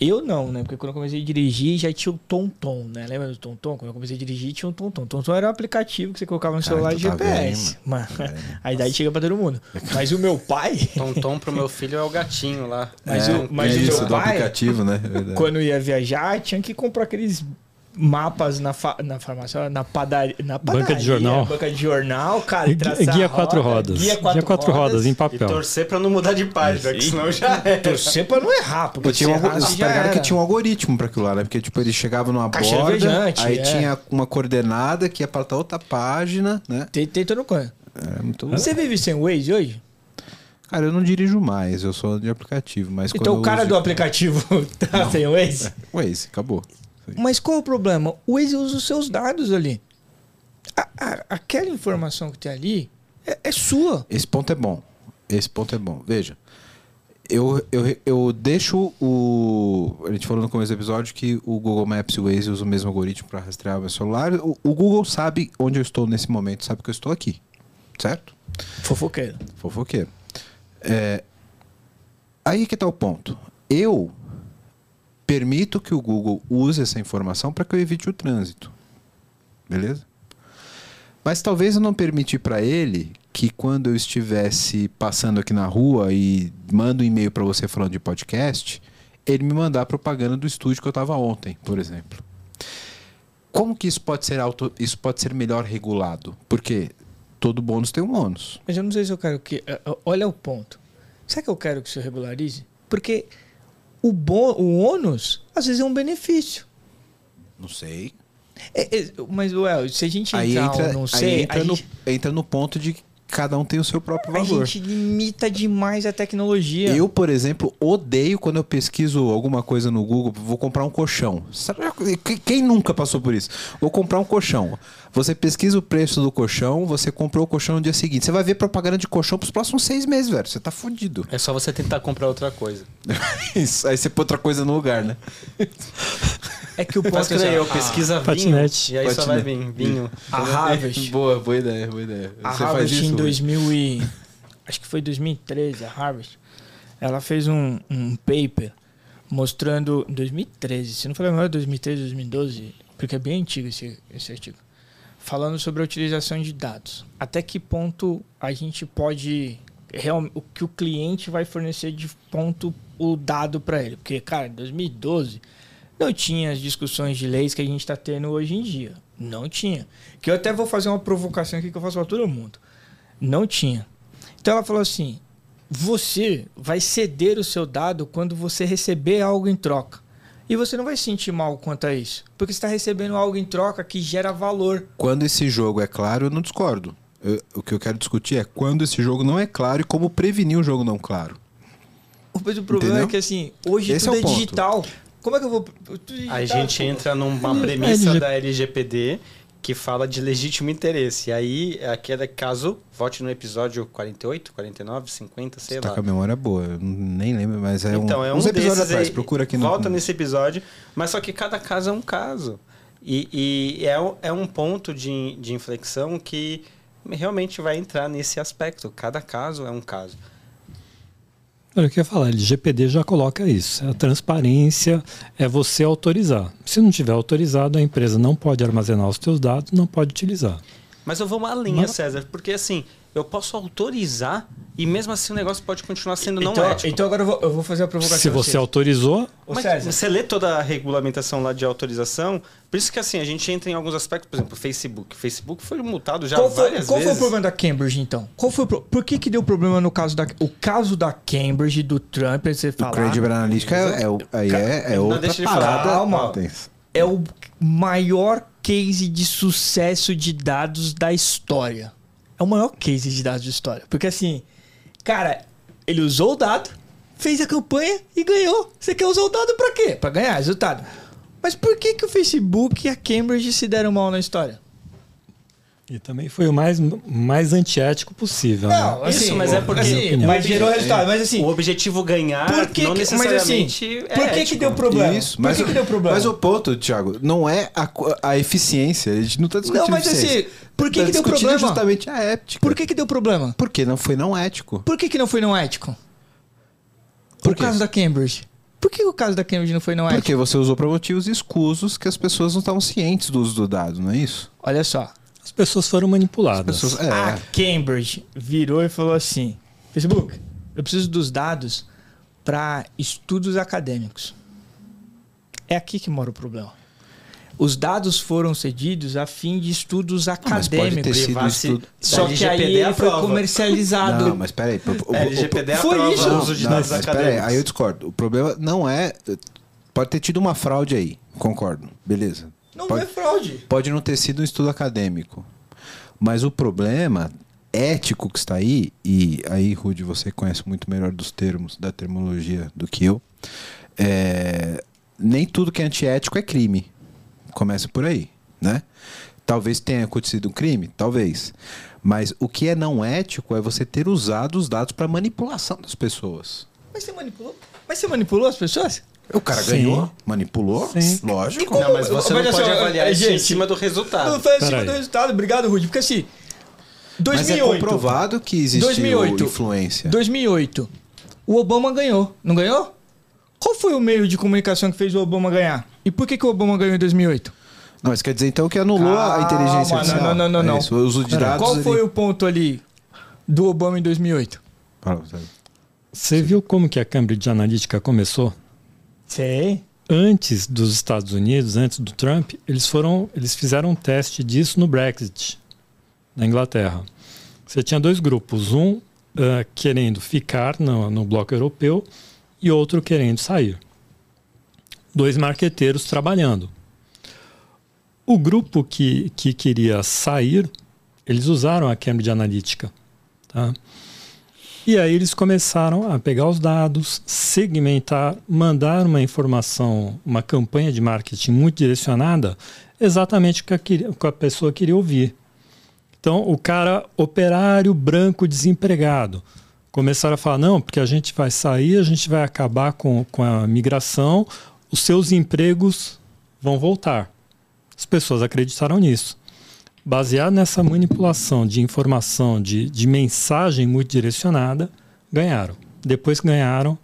S3: eu não, né? Porque quando eu comecei a dirigir já tinha o Tom-Tom, né? Lembra do Tom-Tom? Quando eu comecei a dirigir tinha o Tom-Tom. Tom-Tom era um aplicativo que você colocava no
S4: Cara,
S3: celular
S4: tu
S3: de
S4: tá
S3: GPS.
S4: bem,
S3: Mano,
S4: É.
S3: a idade chega pra todo mundo. Mas o meu pai,
S2: Tom-tom pro meu filho é o gatinho lá.
S3: Mas
S4: é,
S3: o- mas
S4: é
S3: o meu
S4: isso do
S3: pai-
S4: aplicativo, né?
S3: Quando ia viajar, tinha que comprar aqueles mapas na, fa na farmácia, na padaria, na
S1: Banca de
S3: padaria,
S1: jornal.
S3: Banca de jornal, cara. e
S1: Guia,
S3: traçar
S1: guia quatro
S3: roda,
S1: rodas.
S3: Guia quatro,
S1: rodas, em
S2: E
S1: papel.
S2: torcer pra não mudar de página, que senão já é.
S3: Torcer pra não errar, porque
S4: tinha um,
S3: já
S4: pegaram que tinha um algoritmo pra aquilo lá, né? Porque, tipo, ele chegava numa
S3: Caixa
S4: borda, aí
S3: é.
S4: tinha uma coordenada que ia pra outra página, né?
S3: Tem, tem todo coisa.
S4: É muito...
S3: Você vive sem Waze hoje?
S4: Cara, eu não dirijo mais, eu sou de aplicativo, mas
S3: Então o cara do aplicativo tá sem Waze?
S4: Waze, acabou.
S3: Mas qual é o problema? O Waze usa os seus dados ali. A- a- aquela informação que tem ali é, é sua.
S4: Esse ponto é bom. Esse ponto é bom. Veja, eu, eu, eu deixo o. A gente falou no começo do episódio que o Google Maps e o Waze usam o mesmo algoritmo para rastrear o meu celular. O, o Google sabe onde eu estou nesse momento, sabe que eu estou aqui. Certo?
S3: Fofoqueiro.
S4: Fofoqueiro. É, aí que tá o ponto. Eu permito que o Google use essa informação para que eu evite o trânsito. Beleza? Mas talvez eu não permitir para ele que quando eu estivesse passando aqui na rua e mando um e-mail para você falando de podcast, ele me mandar propaganda do estúdio que eu estava ontem, por exemplo. Como que isso pode ser auto, isso pode ser melhor regulado? Porque todo bônus tem um ônus.
S3: Mas eu não sei se eu quero que. eh, Olha o ponto. Será que eu quero que isso regularize? Porque o, bom, o ônus, às vezes, é um benefício.
S4: Não sei.
S3: É, é, mas, Well, se a gente
S4: Aí
S3: entrar
S4: entra,
S3: ou não
S4: aí
S3: sei,
S4: entra, no,
S3: gente,
S4: entra no ponto de cada um tem o seu próprio
S3: a
S4: valor.
S3: gente limita demais a tecnologia.
S4: Eu, por exemplo, odeio quando eu pesquiso alguma coisa no Google, vou comprar um colchão. Sabe, que- quem nunca passou por isso? Vou comprar um colchão. Você pesquisa o preço do colchão, você comprou o colchão no dia seguinte. Você vai ver propaganda de colchão pros próximos seis meses, velho. Você tá fudido.
S2: É só você tentar comprar outra coisa.
S4: Isso, Aí você põe outra coisa no lugar, né?
S3: É que o ponto é assim,
S2: eu,
S3: a-
S2: pesquisa vinho.
S1: patinete.
S2: E aí só vai
S4: Patinete.
S2: vir vinho.
S3: A Harvard.
S4: boa, boa ideia, boa ideia.
S3: A
S4: você
S3: Harvard
S4: faz isso?
S3: em
S4: Rui?
S3: 2000 e... Acho que foi 2013, a Harvard. Ela fez um, um paper mostrando... 2013, se não for lembrar, 2013, 2012, porque é bem antigo esse, esse artigo. Falando sobre a utilização de dados. Até que ponto a gente pode... Real, o que o cliente vai fornecer de ponto o dado para ele. Porque, cara, em 2012 não tinha as discussões de leis que a gente está tendo hoje em dia. Não tinha. Que eu até vou fazer uma provocação aqui que eu faço para todo mundo. Não tinha. Então ela falou assim: você vai ceder o seu dado quando você receber algo em troca. E você não vai se sentir mal quanto a isso. Porque você está recebendo algo em troca que gera valor.
S4: Quando esse jogo é claro, eu não discordo. Eu- o que eu quero discutir é quando esse jogo não é claro e como prevenir o jogo não claro.
S3: Mas o problema
S4: Entendeu?
S3: é que assim, hoje
S4: Esse
S3: tudo
S4: é
S3: é, digital. Como é que eu vou.
S2: A gente
S3: pô.
S2: entra numa
S1: É,
S2: premissa
S1: LG
S2: da LGPD que fala de legítimo interesse. E aí, aquele caso, vote no episódio 48, 49, 50, sei
S4: Você tá
S2: lá.
S4: com a memória boa, eu nem lembro, mas é
S2: então,
S4: um,
S2: é um
S4: uns episódios atrás, procura aqui no...
S2: Volta nesse episódio, mas só que cada caso é um caso. E, e é, é um ponto de, de inflexão que realmente vai entrar nesse aspecto. Cada caso é um caso.
S1: Olha, o que eu ia falar, LGPD já coloca isso. A transparência é você autorizar. Se não tiver autorizado, a empresa não pode armazenar os seus dados, não pode utilizar.
S2: Mas eu vou uma linha, Mas... César, porque assim, eu posso autorizar e mesmo assim o negócio pode continuar sendo
S3: então,
S2: não ético.
S3: Então agora eu vou, eu vou fazer a provocação.
S1: Se você autorizou.
S2: Mas você lê toda a regulamentação lá de autorização. Por isso que assim, a gente entra em alguns aspectos, por exemplo, o Facebook. O Facebook foi multado já
S3: qual
S2: foi, várias
S3: qual
S2: vezes.
S3: Qual foi o problema da Cambridge, então? Qual foi o pro... Por que, que deu problema no caso da. O caso da Cambridge, do Trump, você falar.
S4: O Cambridge Analytica é, é, aí é, é outra parada.
S3: Calma. É o maior case de sucesso de dados da história. É o maior case de dados de história. Porque assim, cara, ele usou o dado, fez a campanha e ganhou. Você quer usar o dado para quê? Para ganhar resultado. Mas por que, que o Facebook e a Cambridge se deram mal na história?
S1: E também foi o mais, mais antiético possível.
S3: Não,
S1: né?
S3: assim, isso, mas é porque. Assim, mas gerou resultado. Mas assim.
S2: O objetivo ganhar por que, não necessariamente.
S3: Mas, assim, é por que, que deu problema?
S4: Isso, mas,
S3: por que, que deu problema?
S4: Mas o ponto, Thiago, não é a, a eficiência. A gente não está discutindo.
S3: Não, mas assim, por que, tá que deu problema?
S4: justamente a ética.
S3: Por que, que deu problema?
S4: Porque não foi não ético.
S3: Por que, que não foi não ético? Por, por causa da Cambridge. Por que o caso da Cambridge não foi não ético?
S4: Porque você usou para motivos escusos que as pessoas não estavam cientes do uso do dado, não é isso?
S3: Olha só.
S1: As pessoas foram manipuladas.
S3: Pessoas, é. A Cambridge virou e falou assim: Facebook, eu preciso dos dados para estudos acadêmicos. É aqui que mora o problema. Os dados foram cedidos a fim de estudos acadêmicos.
S4: Estudo...
S3: Só que aí ele foi comercializado.
S4: Não, mas peraí.
S2: O, é, LGPD
S3: foi isso.
S2: o uso de dados
S4: mas
S2: acadêmicos.
S4: Peraí, aí eu discordo. O problema não é... Pode ter tido uma fraude aí. Concordo. Beleza.
S3: Não
S4: pode,
S3: é fraude.
S4: Pode não ter sido um estudo acadêmico. Mas o problema ético que está aí, e aí, Rude, você conhece muito melhor dos termos, da terminologia do que eu, é, nem tudo que é antiético é crime. Começa por aí, né? Talvez tenha acontecido um crime, talvez. Mas o que é não ético é você ter usado os dados para manipulação das pessoas.
S3: Mas você manipulou? Mas você manipulou as pessoas?
S4: O cara Sim. ganhou, manipulou, Sim. lógico.
S2: Como, não, mas você não pode assim, avaliar isso em cima do resultado.
S3: Não foi em cima do resultado. Obrigado, Rudy. Porque assim, 2008...
S4: Mas é comprovado que existiu 2008, influência.
S3: 2008, o Obama ganhou, não ganhou? Qual foi o meio de comunicação que fez o Obama ganhar? E por que, que o Obama ganhou em 2008?
S4: Não, isso quer dizer então que anulou Calma, a inteligência artificial.
S3: Não, não, não, não. É
S4: isso, o uso de dados.
S3: Qual foi o ponto ali do Obama em 2008?
S1: Você viu como que a Cambridge Analytica começou?
S3: Sei
S1: antes dos Estados Unidos, antes do Trump, eles foram, eles fizeram um teste disso no Brexit na Inglaterra. Você tinha dois grupos, um uh, querendo ficar no, no bloco europeu e outro querendo sair. Dois marqueteiros trabalhando. O grupo que, que queria sair, eles usaram a Cambridge Analytica. Tá? E aí eles começaram a pegar os dados, segmentar, mandar uma informação, uma campanha de marketing muito direcionada, exatamente o que a, que a pessoa queria ouvir. Então, o cara operário branco desempregado começaram a falar: não, porque a gente vai sair, a gente vai acabar com, com a migração, os seus empregos vão voltar. As pessoas acreditaram nisso baseado nessa manipulação de informação, de, de mensagem muito direcionada, ganharam. Depois que ganharam,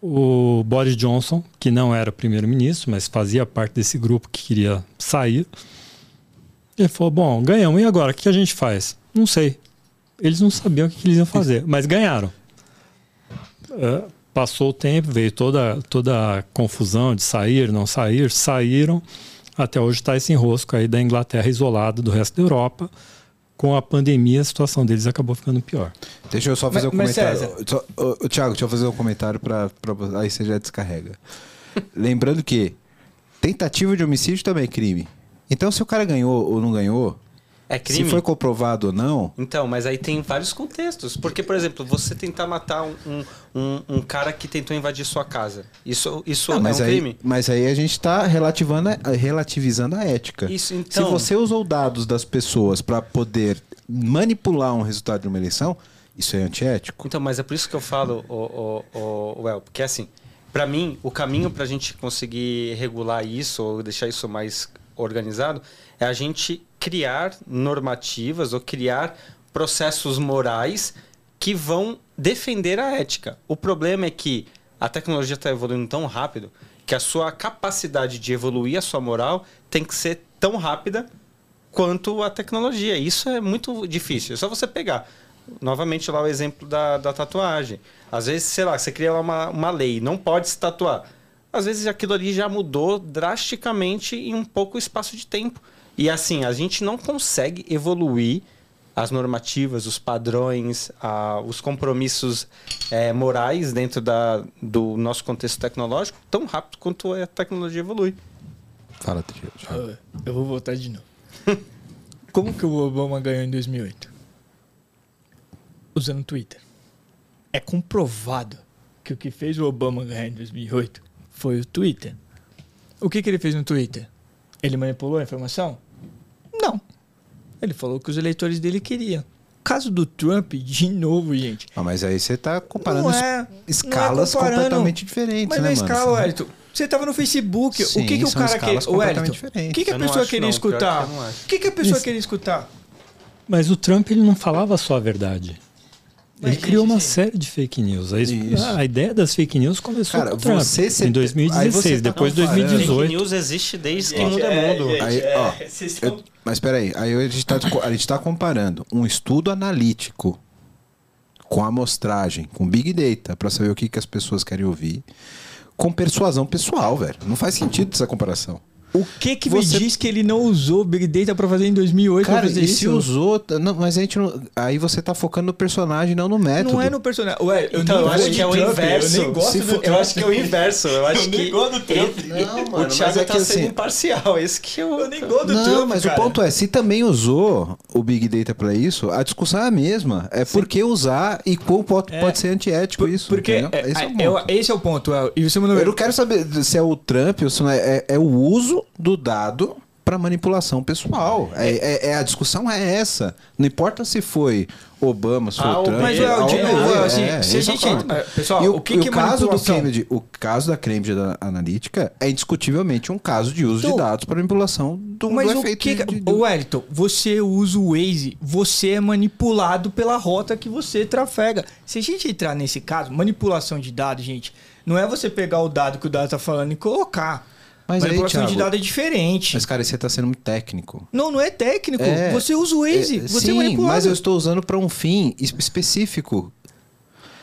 S1: o Boris Johnson, que não era primeiro-ministro, mas fazia parte desse grupo que queria sair, ele falou: Bom, ganhamos, e agora? O que a gente faz? Não sei. Eles não sabiam o que eles iam fazer, mas ganharam. Uh, passou o tempo, veio toda, toda a confusão de sair, não sair, saíram até hoje está esse enrosco aí da Inglaterra isolada do resto da Europa. Com a pandemia, a situação deles acabou ficando pior.
S4: Deixa eu só fazer mas, um comentário. Só, oh, Tiago, deixa eu fazer um comentário para aí você já descarrega. Lembrando que tentativa de homicídio também é crime. Então, se o cara ganhou ou não ganhou,
S2: é crime.
S4: Se foi comprovado ou não.
S2: Então, mas aí tem vários contextos. Porque, por exemplo, você tentar matar um, um, um cara que tentou invadir sua casa. Isso, isso não, é um
S4: aí,
S2: crime?
S4: Mas aí a gente está relativizando a ética.
S2: Isso, então...
S4: Se você usou dados das pessoas para poder manipular um resultado de uma eleição, isso é antiético.
S2: Então, mas é por isso que eu falo, o, o, o, El, porque assim, para mim, o caminho para a gente conseguir regular isso ou deixar isso mais organizado é a gente criar normativas ou criar processos morais que vão defender a ética. O problema é que a tecnologia está evoluindo tão rápido que a sua capacidade de evoluir a sua moral tem que ser tão rápida quanto a tecnologia. Isso é muito difícil. É só você pegar. Novamente lá o exemplo da, da tatuagem. Às vezes, sei lá, você cria uma, uma lei, não pode se tatuar. Às vezes aquilo ali já mudou drasticamente em um pouco espaço de tempo. E assim, a gente não consegue evoluir as normativas, os padrões, a, os compromissos é, morais dentro da, do nosso contexto tecnológico tão rápido quanto a tecnologia evolui.
S4: Fala, Trio.
S3: Eu vou voltar de novo. Como que o Obama ganhou em 2008? Usando o Twitter. É comprovado que o que fez o Obama ganhar em 2008 foi o Twitter. O que, que ele fez no Twitter? Ele manipulou a informação? Não. Ele falou que os eleitores dele queriam. Caso do Trump, de novo, gente.
S4: Ah, mas aí você está comparando é, escalas é completamente diferentes,
S3: mas
S4: né,
S3: mano? escala, Wellington, você estava no Facebook. Sim, o que, que o cara queria? O Wellington, o que, que a pessoa queria não, escutar? O que, que a pessoa Isso. queria escutar?
S1: Mas o Trump ele não falava só a verdade. Ele criou uma série de fake news. A, a, ideia das fake news começou Cara, com o Trump você em 2016, tá depois de 2018. Fake
S2: news existe desde que mundo é mundo.
S4: Aí, ó, é, eu, mas peraí, aí a gente está tá comparando um estudo analítico com amostragem, com Big Data, para saber o que, que as pessoas querem ouvir, com persuasão pessoal, velho. Não faz sentido essa comparação.
S3: O que que você... me diz que ele não usou Big Data para fazer em 2008
S4: Cara,
S3: fazer
S4: e isso? se usou, não, mas a gente não, aí você tá focando no personagem, não no método.
S3: Não é no personagem. Ué,
S2: eu então, eu acho que é o Trump, inverso. Eu nem gosto do Eu acho que é o inverso. Eu acho eu que
S3: do Trump.
S2: Não, mano, o Thiago é tá sendo assim, imparcial, esse que eu,
S3: eu nem gosto do
S4: não,
S3: Trump,
S4: Não, mas
S3: cara.
S4: o ponto é, se também usou o Big Data para isso, a discussão é a mesma. É Sim. por que usar e qual pode, é, pode ser antiético por, isso.
S3: Porque é, esse, é o esse é o ponto. E você
S4: eu não quero saber se é o Trump ou se não é, é, é o uso do dado para manipulação pessoal. É, é, é, a discussão é essa. Não importa se foi Obama, se foi ah, Trump.
S3: Mas,
S4: é,
S3: novo, é, assim, é, se a gente. É, pessoal,
S4: e
S3: o, que, o que
S4: é caso do Cambridge, O caso da Cambridge Analytica é indiscutivelmente um caso de uso então, de dados para manipulação do,
S3: mas
S4: do
S3: o
S4: efeito.
S3: Que,
S4: de,
S3: de, Wellington, você usa o Waze, você é manipulado pela rota que você trafega. Se a gente entrar nesse caso, manipulação de dados, gente, não é você pegar o dado que o dado está falando e colocar. Mas manipulação aí, Thiago, de dados é diferente.
S4: Mas, cara, você está sendo muito técnico.
S3: Não, não é técnico. É, você usa o Waze. É, você
S4: sim, mas eu estou usando para um fim específico.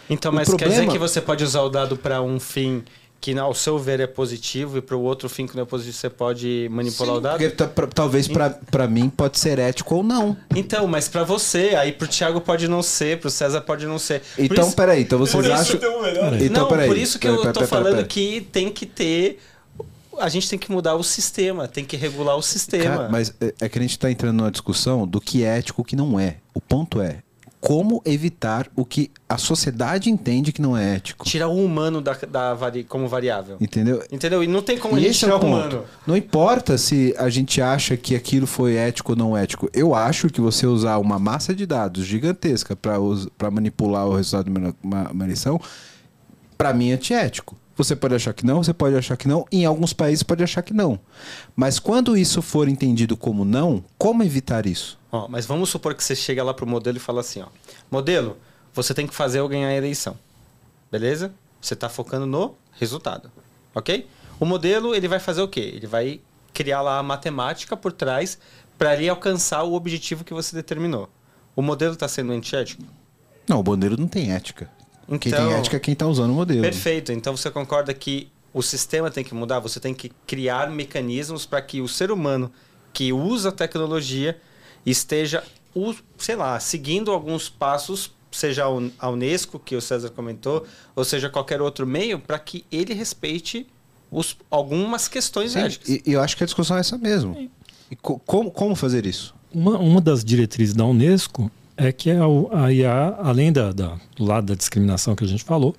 S2: Então, o mas problema... quer dizer que você pode usar o dado para um fim que ao seu ver é positivo e para o outro fim que não é positivo você pode manipular Sim, o dado?
S4: Porque, pra, talvez para mim pode ser ético ou não.
S2: Então, mas para você, aí para o Thiago pode não ser, para o César pode não ser.
S4: Por então, isso... peraí, então vocês acham...
S2: Então, não, peraí, por isso que peraí, eu estou falando que tem que ter a gente tem que mudar o sistema, tem que regular o sistema.
S4: Cara, mas é, é que a gente está entrando numa discussão do que é ético e o que não é. O ponto é como evitar o que a sociedade entende que não é ético.
S2: Tirar o humano da, da vari, como variável.
S4: Entendeu?
S2: Entendeu? E não tem como e a gente tirar é o, humano.
S4: Não importa se a gente acha que aquilo foi ético ou não ético. Eu acho que você usar uma massa de dados gigantesca para manipular o resultado de uma, uma eleição, para mim é antiético. Você pode achar que não, você pode achar que não, em alguns países pode achar que não. Mas quando isso for entendido como não, como evitar isso?
S2: Ó, mas vamos supor que você chega lá pro modelo e fala assim, ó, modelo, você tem que fazer eu ganhar a eleição. Beleza? Você está focando no resultado, ok? O modelo ele vai fazer o quê? Ele vai criar lá a matemática por trás para ele alcançar o objetivo que você determinou. O modelo está sendo antiético?
S4: Não, o modelo não tem ética. Então, quem tem então, ética é quem está usando o modelo.
S2: Perfeito. Então você concorda que o sistema tem que mudar? Você tem que criar mecanismos para que o ser humano que usa a tecnologia esteja, sei lá, seguindo alguns passos, seja a Unesco, que o César comentou, ou seja qualquer outro meio, para que ele respeite os, algumas questões Sim, éticas.
S4: E, e, eu acho que a discussão é essa mesmo. E co como, como fazer isso?
S1: Uma, uma das diretrizes da Unesco é que a, a IA, além da, da, do lado da discriminação que a gente falou,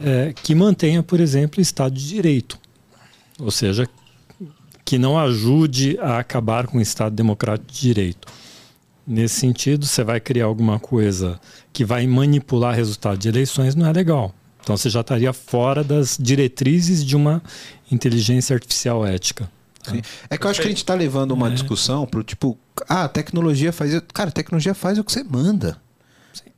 S1: é, que mantenha, por exemplo, Estado de Direito. Ou seja, que não ajude a acabar com o Estado Democrático de Direito. Nesse sentido, você vai criar alguma coisa que vai manipular resultado de eleições, não é legal. Então você já estaria fora das diretrizes de uma inteligência artificial ética.
S4: Sim. É que eu acho que a gente está levando uma é. discussão pro tipo, ah, a tecnologia faz. Cara, a tecnologia faz o que você manda. Sim.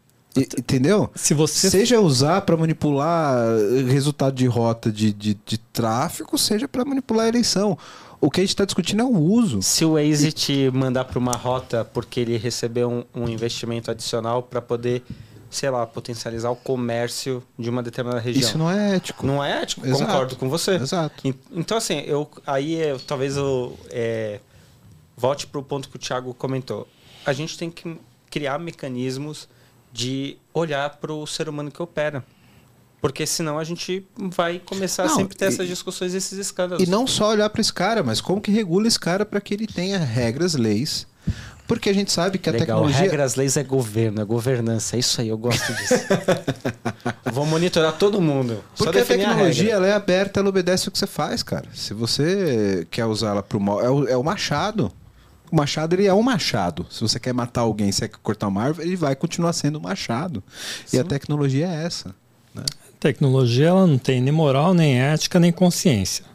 S4: entendeu?
S1: Se você
S4: seja usar para manipular resultado de rota de, de, de tráfego, seja para manipular a eleição. O que a gente está discutindo é o uso.
S2: Se o Waze te mandar para uma rota porque ele recebeu um, um investimento adicional para poder, sei lá, potencializar o comércio de uma determinada região.
S4: Isso não é ético.
S2: Não é ético, Exato. concordo com você.
S4: Exato.
S2: Então, assim, eu, aí eu, talvez eu é, volte para o ponto que o Thiago comentou. A gente tem que criar mecanismos de olhar para o ser humano que opera. Porque senão a gente vai começar não, a sempre ter e, essas discussões, esses escândalos.
S4: E não só olhar para esse cara, mas como que regula esse cara para que ele tenha regras, leis. Porque a gente sabe que a
S2: Legal,
S4: tecnologia.
S2: Regras, leis é governo, é governança. É isso aí, eu gosto disso. Vou monitorar todo mundo.
S4: Porque a tecnologia a ela é aberta, ela obedece o que você faz, cara. Se você quer usar ela para o mal. É o, é o machado. O machado ele é um machado. Se você quer matar alguém, se quer cortar uma árvore, ele vai continuar sendo um machado. Sim. E a tecnologia é essa. Né?
S1: Tecnologia ela não tem nem moral, nem ética, nem consciência.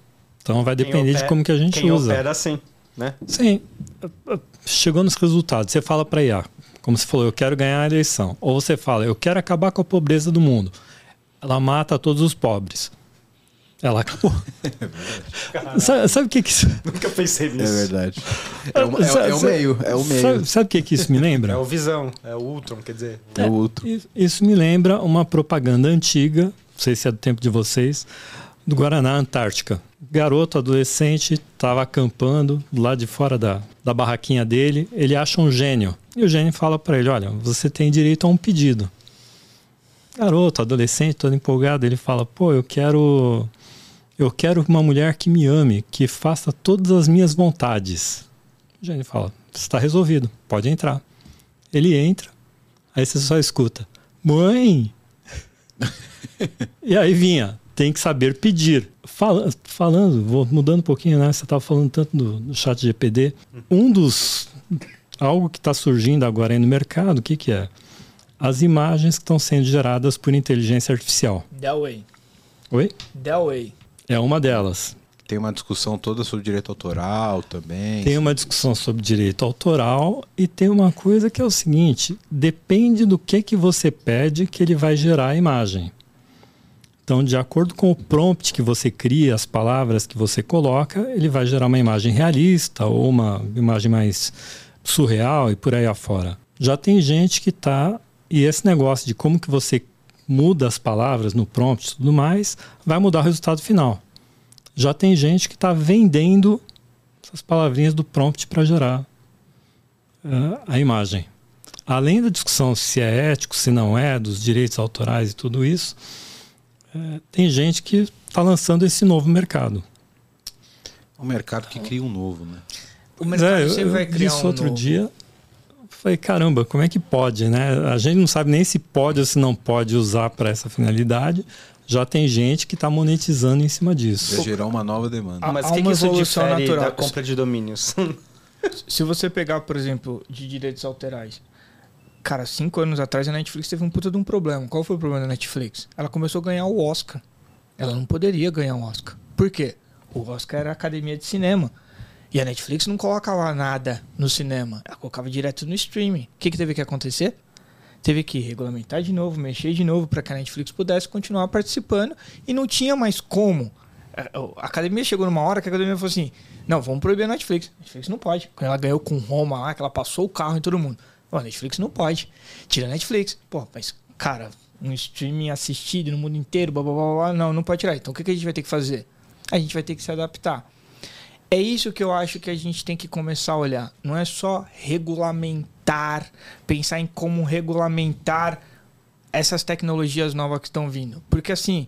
S1: Então vai depender opera, de como que a gente
S2: quem
S1: usa.
S2: Opera assim, né?
S1: Sim. Chegou nos resultados. Você fala para IA, como você falou, eu quero ganhar a eleição. Ou você fala, eu quero acabar com a pobreza do mundo. Ela mata todos os pobres. Ela acabou. sabe, sabe o que que isso...
S2: Nunca pensei nisso.
S4: É verdade. É, o, é, é o meio. É o meio.
S1: Sabe, sabe o que que isso me lembra?
S2: É o Visão. É o Ultron, quer dizer.
S4: É, é o Ultron.
S1: Isso me lembra uma propaganda antiga, não sei se é do tempo de vocês, do Guaraná Antártica. Garoto, adolescente, estava acampando do lado de fora da, da barraquinha dele. Ele acha um gênio. E o gênio fala para ele: Olha, você tem direito a um pedido. Garoto, adolescente, todo empolgado, ele fala: Pô, eu quero eu quero uma mulher que me ame, que faça todas as minhas vontades. O gênio fala: está resolvido, pode entrar. Ele entra, aí você só escuta: Mãe! e aí vinha: tem que saber pedir. Fala, falando, vou mudando um pouquinho, né? Você estava falando tanto do, do chat GPD. Um dos. Algo que está surgindo agora aí no mercado, o que, que é? As imagens que estão sendo geradas por inteligência artificial.
S3: Delway.
S1: Oi?
S3: Delway.
S1: É uma delas.
S4: Tem uma discussão toda sobre direito autoral também.
S1: Tem uma discussão sobre direito autoral e tem uma coisa que é o seguinte: depende do que, que você pede que ele vai gerar a imagem. Então, de acordo com o prompt que você cria, as palavras que você coloca, ele vai gerar uma imagem realista ou uma imagem mais surreal e por aí afora. Já tem gente que está e esse negócio de como que você muda as palavras no prompt e tudo mais, vai mudar o resultado final. Já tem gente que está vendendo essas palavrinhas do prompt para gerar uh, a imagem. Além da discussão se é ético, se não é, dos direitos autorais e tudo isso, uh, tem gente que está lançando esse novo mercado.
S4: Um mercado que cria um novo, né?
S1: O mercado é, sempre vai criar um outro novo. dia Falei, caramba, como é que pode, né? A gente não sabe nem se pode ou se não pode usar para essa finalidade. Já tem gente que está monetizando em cima disso.
S4: Vai gerar uma nova demanda.
S2: Ah, mas o que, que isso difere natural. da compra de domínios?
S3: se você pegar, por exemplo, de direitos autorais, cara, cinco anos atrás a Netflix teve um puta de um problema. Qual foi o problema da Netflix? Ela começou a ganhar o Oscar. Ela não poderia ganhar o Oscar. Por quê? O Oscar era a academia de cinema. E a Netflix não coloca lá nada no cinema, ela colocava direto no streaming. O que, que teve que acontecer? Teve que regulamentar de novo, mexer de novo para que a Netflix pudesse continuar participando e não tinha mais como. A academia chegou numa hora que a academia falou assim: não, vamos proibir a Netflix. A Netflix não pode. Quando ela ganhou com Roma lá, que ela passou o carro em todo mundo. Pô, Netflix não pode. Tira Netflix. Pô, mas, cara, um streaming assistido no mundo inteiro, blá blá blá blá. Não, não pode tirar. Então o que, que a gente vai ter que fazer? A gente vai ter que se adaptar. É isso que eu acho que a gente tem que começar a olhar. Não é só regulamentar, pensar em como regulamentar essas tecnologias novas que estão vindo. Porque assim,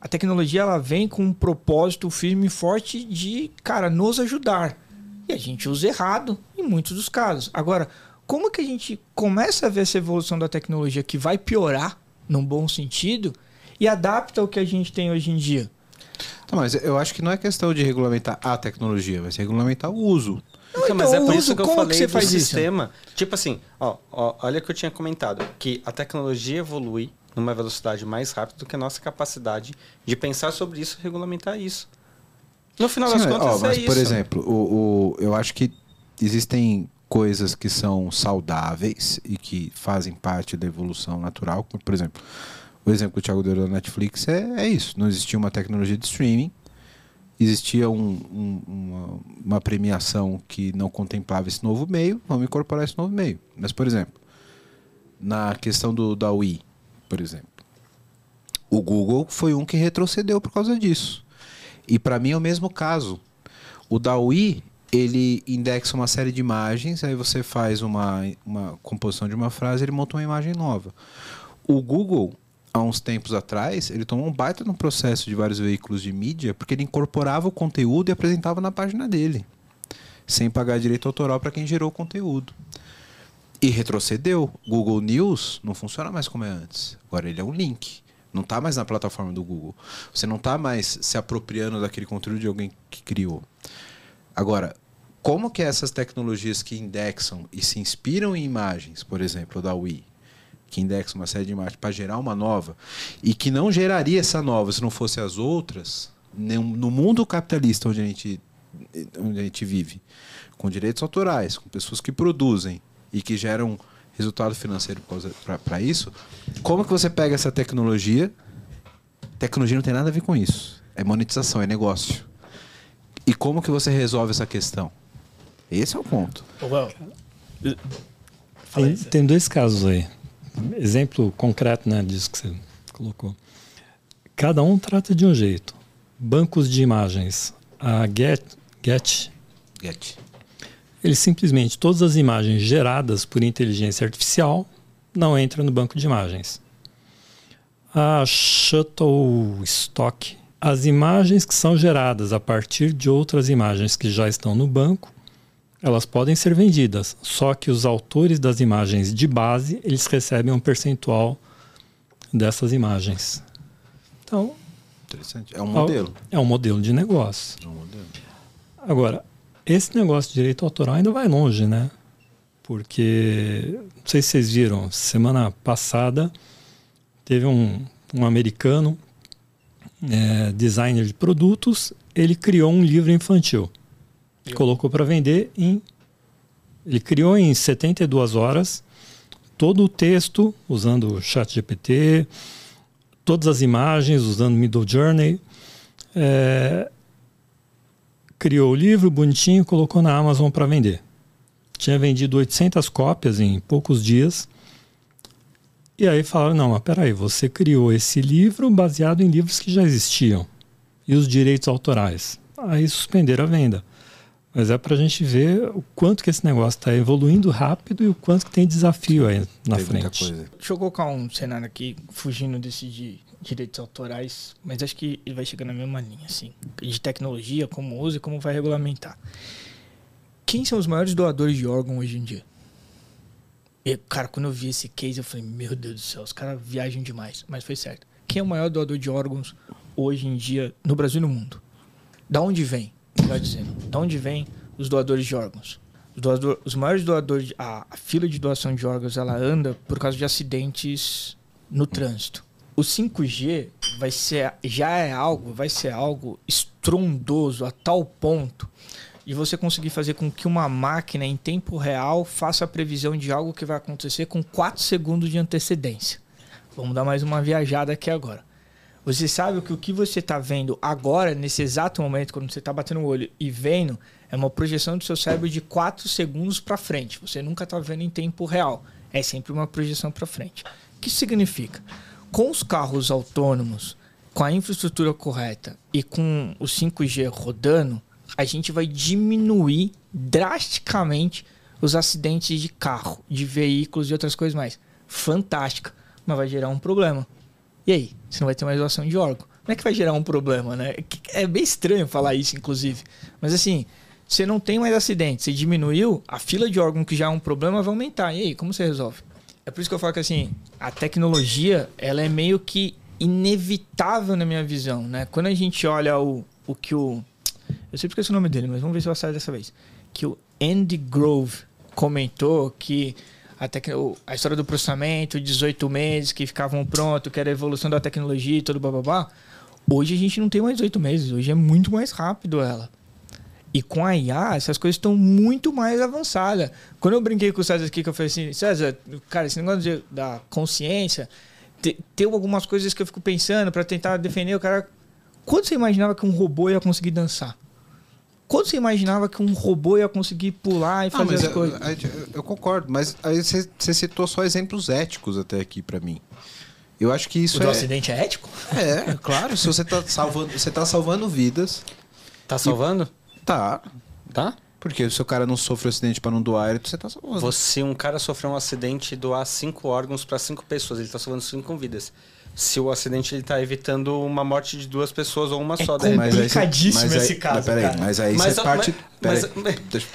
S3: a tecnologia ela vem com um propósito firme e forte de, cara, nos ajudar. E a gente usa errado em muitos dos casos. Agora, como que a gente começa a ver essa evolução da tecnologia que vai piorar, num bom sentido, e adapta ao que a gente tem hoje em dia?
S4: Não, mas eu acho que não é questão de regulamentar a tecnologia, mas regulamentar o uso.
S2: Não, então, mas é por isso que eu falei que do sistema. Isso? Tipo assim, ó, ó, olha o que eu tinha comentado, que a tecnologia evolui numa velocidade mais rápida do que a nossa capacidade de pensar sobre isso e regulamentar isso. No final Sim, das contas, ó,
S4: mas,
S2: é
S4: por exemplo, o, o, eu acho que existem coisas que são saudáveis e que fazem parte da evolução natural, por exemplo, o exemplo que o Thiago deu da Netflix é, é isso. Não existia uma tecnologia de streaming, existia um, um, uma, uma, premiação que não contemplava esse novo meio, vamos incorporar esse novo meio. Mas, por exemplo, na questão do, da Wii, por exemplo, o Google foi um que retrocedeu por causa disso. E para mim é o mesmo caso. O da Wii, ele indexa uma série de imagens, aí você faz uma, uma composição de uma frase, ele monta uma imagem nova. O Google, há uns tempos atrás, ele tomou um baita no processo de vários veículos de mídia, porque ele incorporava o conteúdo e apresentava na página dele, sem pagar direito autoral para quem gerou o conteúdo. E retrocedeu. Google News não funciona mais como é antes. Agora ele é um link. Não está mais na plataforma do Google. Você não está mais se apropriando daquele conteúdo de alguém que criou. Agora, como que essas tecnologias que indexam e se inspiram em imagens, por exemplo, da Wii, que indexa uma série de imagens para gerar uma nova, e que não geraria essa nova se não fosse as outras, no mundo capitalista onde a gente, onde a gente vive, com direitos autorais, com pessoas que produzem e que geram resultado financeiro para isso, como que você pega essa tecnologia? Tecnologia não tem nada a ver com isso. É monetização, é negócio. E como que você resolve essa questão? Esse é o ponto.
S1: Well, tem, tem, dois casos aí. Exemplo concreto né, disso que você colocou. Cada um trata de um jeito. Bancos de imagens. A Get, Get,
S4: Get
S1: ele simplesmente, todas as imagens geradas por inteligência artificial não entram no banco de imagens. A Shutterstock, as imagens que são geradas a partir de outras imagens que já estão no banco, elas podem ser vendidas, só que os autores das imagens de base, eles recebem um percentual dessas imagens. Então,
S4: interessante. É um modelo.
S1: É um modelo de negócio. É um modelo. Agora, esse negócio de direito autoral ainda vai longe, né? Porque, não sei se vocês viram, semana passada teve um, um americano, é, designer de produtos, ele criou um livro infantil. Colocou para vender em. Ele criou em 72 horas todo o texto usando o Chat GPT, todas as imagens usando Middle Journey. É, criou o livro bonitinho, colocou na Amazon para vender. Tinha vendido 800 cópias em poucos dias. E aí falaram: não, mas peraí, você criou esse livro baseado em livros que já existiam. E os direitos autorais? Aí suspenderam a venda. Mas é para a gente ver o quanto que esse negócio está evoluindo rápido e o quanto que tem desafio aí na tem frente.
S3: Deixa eu colocar um cenário aqui, fugindo desse de direitos autorais, mas acho que ele vai chegar na mesma linha, assim, de tecnologia, como usa e como vai regulamentar. Quem são os maiores doadores de órgão hoje em dia? E, cara, quando eu vi esse case, eu falei, meu Deus do céu, os caras viajam demais. Mas foi certo. Quem é o maior doador de órgãos hoje em dia no Brasil e no mundo? Da onde vem? Melhor dizendo, da onde vem os doadores de órgãos? Os, doador, os maiores doadores, de, a, a fila de doação de órgãos, ela anda por causa de acidentes no trânsito o 5G vai ser, já é algo, vai ser algo estrondoso a tal ponto de você conseguir fazer com que uma máquina em tempo real faça a previsão de algo que vai acontecer com 4 segundos de antecedência. Vamos dar mais uma viajada aqui agora. Você sabe que o que você está vendo agora, nesse exato momento, quando você está batendo o olho e vendo, é uma projeção do seu cérebro de 4 segundos para frente. Você nunca está vendo em tempo real. É sempre uma projeção para frente. O que significa? com os carros autônomos, com a infraestrutura correta e com o 5G rodando, a gente vai diminuir drasticamente os acidentes de carro, de veículos e outras coisas mais. Fantástica, mas vai gerar um problema. E aí? Você não vai ter mais doação de órgão. Não é que vai gerar um problema, né? É bem estranho falar isso, inclusive. Mas assim, você não tem mais acidentes, você diminuiu, a fila de órgão que já é um problema vai aumentar. E aí, como você resolve? É por isso que eu falo que assim, a tecnologia, ela é meio que inevitável na minha visão, né? Quando a gente olha o, o que o... Eu sempre esqueci o nome dele, mas vamos ver se eu acerto dessa vez. Que o Andy Grove comentou que a, a história do processamento, 18 meses que ficavam prontos, que era a evolução da tecnologia e tudo bababá. Hoje a gente não tem mais 8 meses, hoje é muito mais rápido ela. E com a IA, essas coisas estão muito mais avançadas. Quando eu brinquei com o César aqui, que eu falei assim, César, cara, esse negócio de, da consciência, te, tem algumas coisas que eu fico pensando para tentar defender o cara. Quando você imaginava que um robô ia conseguir dançar? Quando você imaginava que um robô ia conseguir pular e ah, fazer as eu, coisas?
S4: Eu, eu, concordo, mas aí você, você citou só exemplos éticos até aqui para mim. Eu acho que isso
S3: o
S4: é.
S3: O acidente é ético?
S4: É, claro. Se você tá salvando, você tá salvando vidas.
S2: Tá salvando?
S4: E... Tá.
S2: Tá?
S4: Porque se o cara não sofre um acidente para não doar, você tá salvando.
S2: Você, um cara sofreu um acidente e doar cinco órgãos para cinco pessoas, ele tá salvando cinco vidas se o acidente ele tá evitando uma morte de duas pessoas ou uma
S3: é
S2: só.
S3: complicadíssimo mas aí, esse caso.
S4: Mas peraí, mas aí mas, você parte. Mas, mas,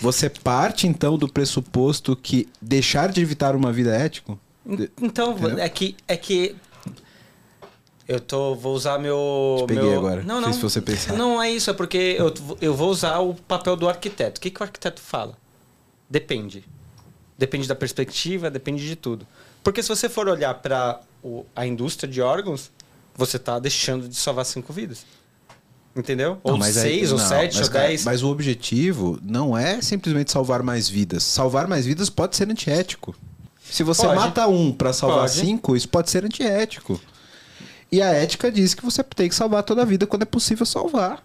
S4: você parte então do pressuposto que deixar de evitar uma vida é ético?
S2: Então, Entendeu? é que, é que eu tô, vou usar meu.
S4: Te peguei
S2: meu...
S4: agora. Não, não. Se você pensar.
S2: Não é isso, é porque eu, eu vou usar o papel do arquiteto. O que, que o arquiteto fala? Depende. Depende da perspectiva, depende de tudo. Porque se você for olhar para a indústria de órgãos, você está deixando de salvar cinco vidas. Entendeu? Não, ou seis, aí, ou não, sete,
S4: mas,
S2: ou dez.
S4: Mas o objetivo não é simplesmente salvar mais vidas. Salvar mais vidas pode ser antiético. Se você pode. mata um para salvar pode. cinco, isso pode ser antiético. E a ética diz que você tem que salvar toda a vida quando é possível salvar.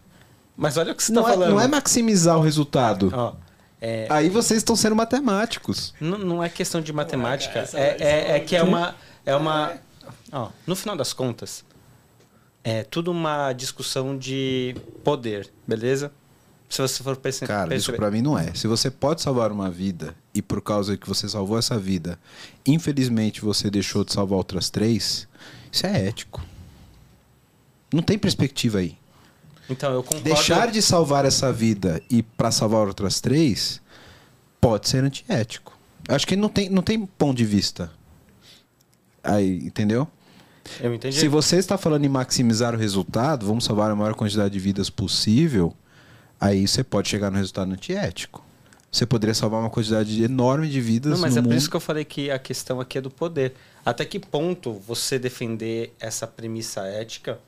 S2: Mas olha o que você
S4: está
S2: falando.
S4: É, não é maximizar o resultado. Oh. É... Aí vocês estão sendo matemáticos.
S2: Não, não é questão de matemática. é, é, é, que é uma. É uma ó, no final das contas, é tudo uma discussão de poder, beleza? Se você for pensar.
S4: Cara, isso para mim não é. Se você pode salvar uma vida e por causa que você salvou essa vida, infelizmente você deixou de salvar outras três, isso é ético. Não tem perspectiva aí.
S2: Então, eu concordo.
S4: Deixar de salvar essa vida e para salvar outras três pode ser antiético. Acho que não tem, não tem ponto de vista. Aí, entendeu?
S2: Eu entendi.
S4: Se você está falando em maximizar o resultado, vamos salvar a maior quantidade de vidas possível, aí você pode chegar no resultado antiético. Você poderia salvar uma quantidade enorme de vidas. Não,
S2: mas
S4: é
S2: mundo.
S4: por
S2: isso que eu falei que a questão aqui é do poder. Até que ponto você defender essa premissa ética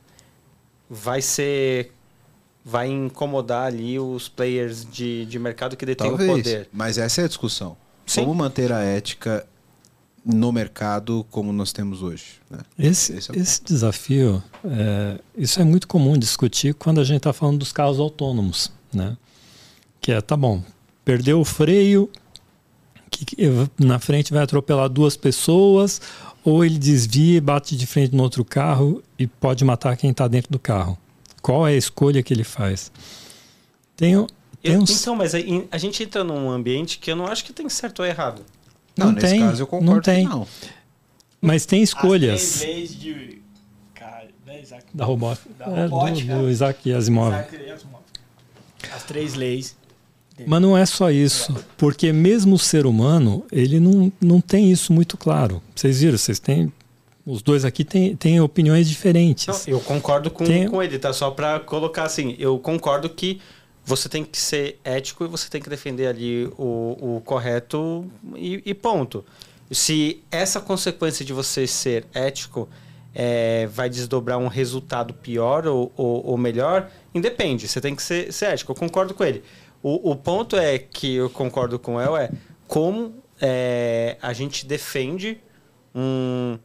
S2: vai ser vai incomodar ali os players de, de mercado que detêm Talvez, o poder.
S4: Mas essa é a discussão. Sim. Como manter a ética no mercado como nós temos hoje? Né?
S1: Esse, esse, é esse desafio, é, isso é muito comum discutir quando a gente está falando dos carros autônomos. Né? Que é, tá bom, perdeu o freio, que, que na frente vai atropelar duas pessoas, ou ele desvia e bate de frente no outro carro e pode matar quem está dentro do carro. Qual é a escolha que ele faz? Tem, tem
S2: eu, uns... Então, mas a, a, gente entra num ambiente que eu não acho que tem certo ou errado.
S1: Não, não tem, caso eu concordo não tem. não. Mas tem escolhas.
S3: As leis de... Cara, né,
S1: Isaac? Da, robótica. Da robótica. É, do, do Isaac Asimov. Isaac Asimov.
S3: As três leis.
S1: Mas não é só isso, porque mesmo o ser humano, ele não, não tem isso muito claro. Vocês viram, vocês têm os dois aqui têm, têm opiniões diferentes. Não,
S2: eu concordo com, tem... com ele, tá? Só para colocar assim, eu concordo que você tem que ser ético e você tem que defender ali o, o correto e, e ponto. Se essa consequência de você ser ético é, vai desdobrar um resultado pior ou, ou, ou, melhor, independe. Você tem que ser, ser ético. Eu concordo com ele. O, o ponto é que eu concordo com o El é como é, a gente defende um,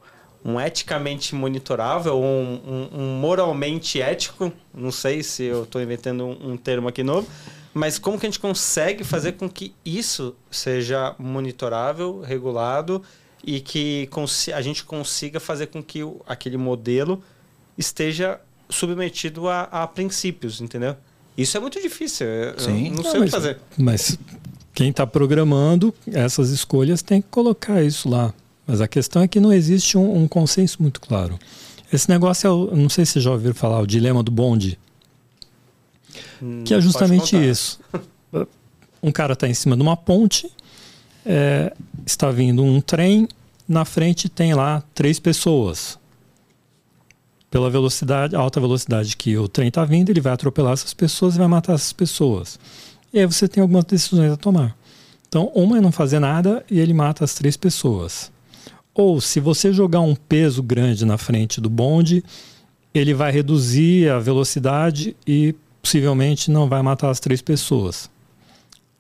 S2: um eticamente monitorável, um, um, um, moralmente ético, não sei se eu estou inventando um, um, termo aqui novo, mas como que a gente consegue fazer com que isso seja monitorável, regulado e que a gente consiga fazer com que aquele modelo esteja submetido a, a princípios, entendeu? Isso é muito difícil, Sim. Eu não sei não, o que fazer.
S1: Mas quem está programando essas escolhas tem que colocar isso lá. Mas a questão é que não existe um, um consenso muito claro. Esse negócio é, o, não sei se vocês já ouviram falar, o dilema do bonde. Hum, que é justamente isso. Um cara está em cima de uma ponte, é, está vindo um trem, na frente tem lá três pessoas. Pela velocidade, alta velocidade que o trem está vindo, ele vai atropelar essas pessoas e vai matar essas pessoas. E aí você tem algumas decisões a tomar. Então, uma é não fazer nada e ele mata as três pessoas. Ou se você jogar um peso grande na frente do bonde, ele vai reduzir a velocidade e possivelmente não vai matar as três pessoas.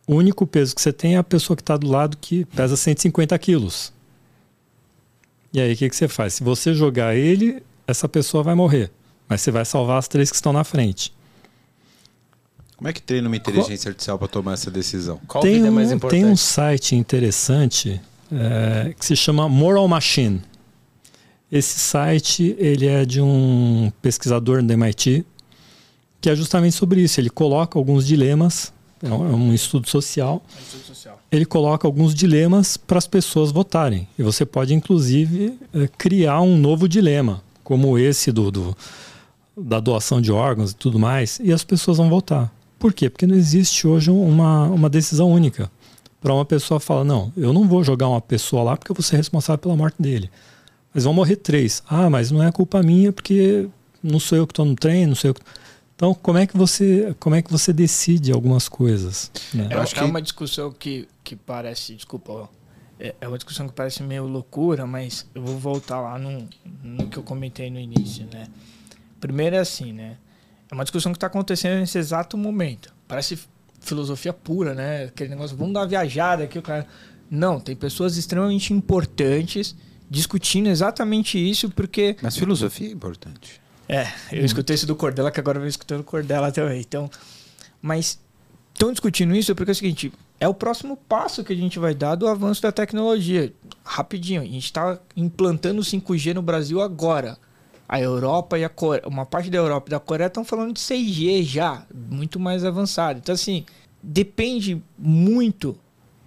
S1: O único peso que você tem é a pessoa que está do lado que pesa 150 quilos. E aí o que, que você faz? Se você jogar ele, essa pessoa vai morrer. Mas você vai salvar as três que estão na frente.
S4: Como é que treina uma inteligência artificial para tomar essa decisão?
S1: Qual tem um, é mais importante? Tem um site interessante é, que se chama Moral Machine. Esse site ele é de um pesquisador do MIT que é justamente sobre isso. Ele coloca alguns dilemas, é um é estudo social. É um estudo social. Ele coloca alguns dilemas para as pessoas votarem. E você pode, inclusive, é, criar um novo dilema, como esse do, do da doação de órgãos e tudo mais, e as pessoas vão votar. Por quê? Porque não existe hoje uma, uma decisão única. Para uma pessoa falar, não, eu não vou jogar uma pessoa lá porque eu vou ser responsável pela morte dele. Mas vão morrer três. Ah, mas não é culpa minha porque não sou eu que estou no trem, não sou eu que... Então, como é que você, como é que você decide algumas coisas?
S3: Né? Eu acho que é uma discussão que, que parece, desculpa, é, é uma discussão que parece meio loucura, mas eu vou voltar lá no, no que eu comentei no início, né? Primeiro é assim, né? É uma discussão que está acontecendo nesse exato momento. Parece filosofia pura, né? Aquele negócio, vamos dar uma viajada aqui, o cara. Não, tem pessoas extremamente importantes discutindo exatamente isso, porque.
S4: Mas filosofia é importante.
S3: É, eu hum. escutei isso do Cordela, que agora eu vou escutando o Cordela também. Então, mas estão discutindo isso porque é o seguinte: é o próximo passo que a gente vai dar do avanço da tecnologia. Rapidinho, a gente está implantando o 5G no Brasil agora. A Europa e a Coreia, uma parte da Europa e da Coreia estão falando de 6G já, muito mais avançado. Então, assim, depende muito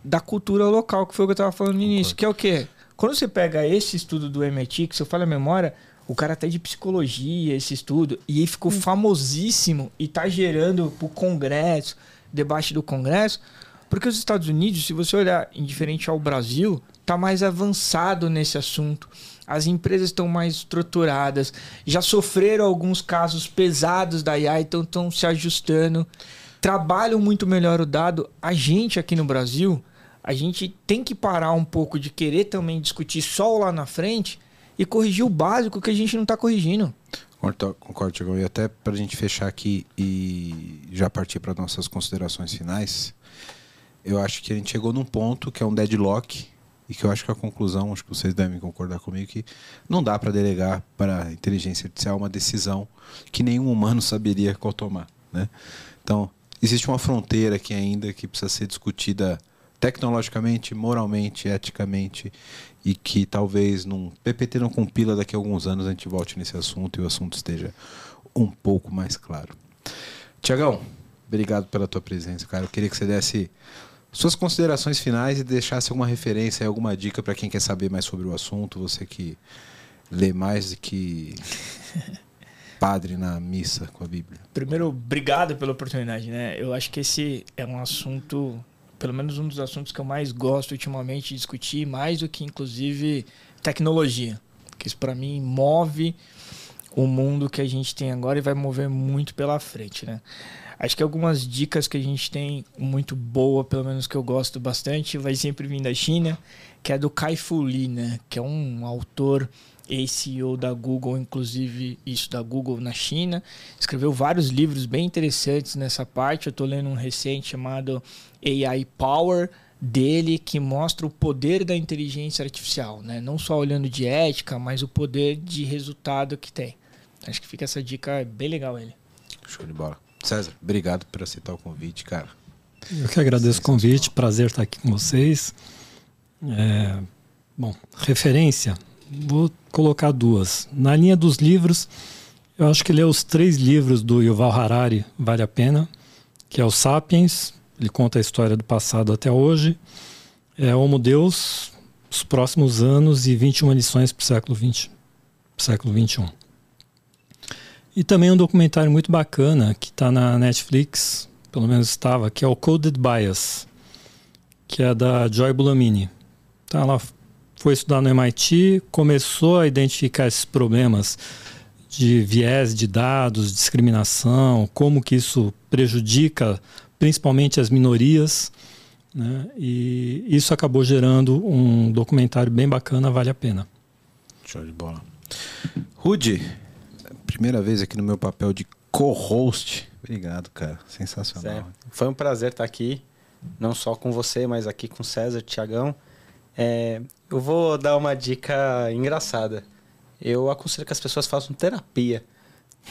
S3: da cultura local, que foi o que eu estava falando no início, que é o quê? Quando você pega esse estudo do MIT, que se eu falo a memória, o cara até de psicologia, esse estudo, e aí ficou hum. famosíssimo e tá gerando pro Congresso, debate do Congresso, porque os Estados Unidos, se você olhar indiferente ao Brasil, tá mais avançado nesse assunto as empresas estão mais estruturadas, já sofreram alguns casos pesados da IA, então estão se ajustando, trabalham muito melhor o dado. A gente aqui no Brasil, a gente tem que parar um pouco de querer também discutir só lá na frente e corrigir o básico que a gente não está corrigindo.
S4: Concordo, Tiagão. E até para a gente fechar aqui e já partir para nossas considerações finais, eu acho que a gente chegou num ponto que é um deadlock e que eu acho que a conclusão, acho que vocês devem concordar comigo, que não dá para delegar para a inteligência artificial uma decisão que nenhum humano saberia qual tomar. Né? Então, existe uma fronteira aqui ainda que precisa ser discutida tecnologicamente, moralmente, eticamente, e que talvez num PPT não compila daqui a alguns anos a gente volte nesse assunto e o assunto esteja um pouco mais claro. Tiagão, obrigado pela tua presença, cara. Eu queria que você desse suas considerações finais e deixasse alguma referência, alguma dica para quem quer saber mais sobre o assunto, você que lê mais do que padre na missa com a Bíblia.
S3: Primeiro, obrigado pela oportunidade, né? Eu acho que esse é um assunto, pelo menos um dos assuntos que eu mais gosto ultimamente de discutir, mais do que inclusive tecnologia, que isso para mim move o mundo que a gente tem agora e vai mover muito pela frente, né? Acho que algumas dicas que a gente tem muito boa, pelo menos que eu gosto bastante, vai sempre vir da China, que é do Kai Fu Lee, né? Que é um autor CEO da Google, inclusive isso da Google na China. Escreveu vários livros bem interessantes nessa parte. Eu estou lendo um recente chamado AI Power dele que mostra o poder da inteligência artificial, né? Não só olhando de ética, mas o poder de resultado que tem. Acho que fica essa dica bem legal ele.
S4: Show de bola. César, obrigado por aceitar o convite, cara.
S1: Eu que agradeço o convite, prazer estar aqui com vocês. É, bom, referência, vou colocar duas. Na linha dos livros, eu acho que ler os três livros do Yuval Harari vale a pena, que é o Sapiens, ele conta a história do passado até hoje, é Homo Deus, os próximos anos e 21 lições para o século XX, século 21. E também um documentário muito bacana que está na Netflix, pelo menos estava, que é o Coded Bias, que é da Joy Bulamini. Então ela foi estudar no MIT, começou a identificar esses problemas de viés de dados, discriminação, como que isso prejudica principalmente as minorias. Né? E isso acabou gerando um documentário bem bacana, vale a pena.
S4: Show de bola. Rude, primeira vez aqui no meu papel de co-host Obrigado, cara. Sensacional. Certo.
S2: Foi um prazer estar aqui, não só com você, mas aqui com César, Tiagão. É, eu vou dar uma dica engraçada. Eu aconselho que as pessoas façam terapia.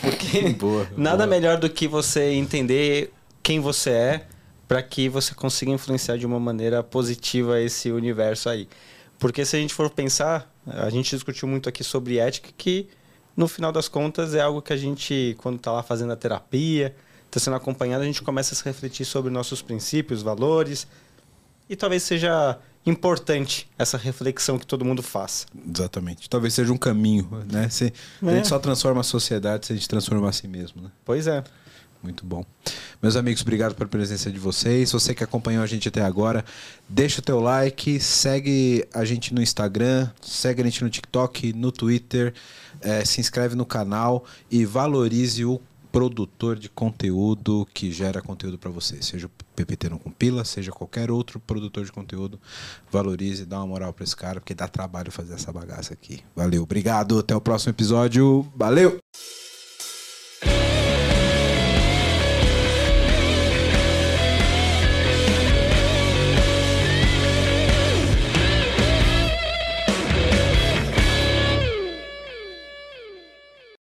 S2: Porque boa, nada boa. melhor do que você entender quem você é para que você consiga influenciar de uma maneira positiva esse universo aí. Porque se a gente for pensar, a gente discutiu muito aqui sobre ética, que no final das contas é algo que a gente, quando está lá fazendo a terapia, está sendo acompanhado, a gente começa a se refletir sobre nossos princípios, valores. E talvez seja importante essa reflexão que todo mundo faça.
S4: Exatamente. Talvez seja um caminho, né? Se, é. A gente só transforma a sociedade se a gente transformar a si mesmo, né?
S2: Pois é.
S4: Muito bom. Meus amigos, obrigado pela presença de vocês. Você que acompanhou a gente até agora, deixa o teu like, segue a gente no Instagram, segue a gente no TikTok, no Twitter, é, se inscreve no canal e valorize o produtor de conteúdo que gera conteúdo para você. Seja o PPT não compila, seja qualquer outro produtor de conteúdo, valorize, dá uma moral para esse cara, porque dá trabalho fazer essa bagaça aqui. Valeu, obrigado, até o próximo episódio. Valeu!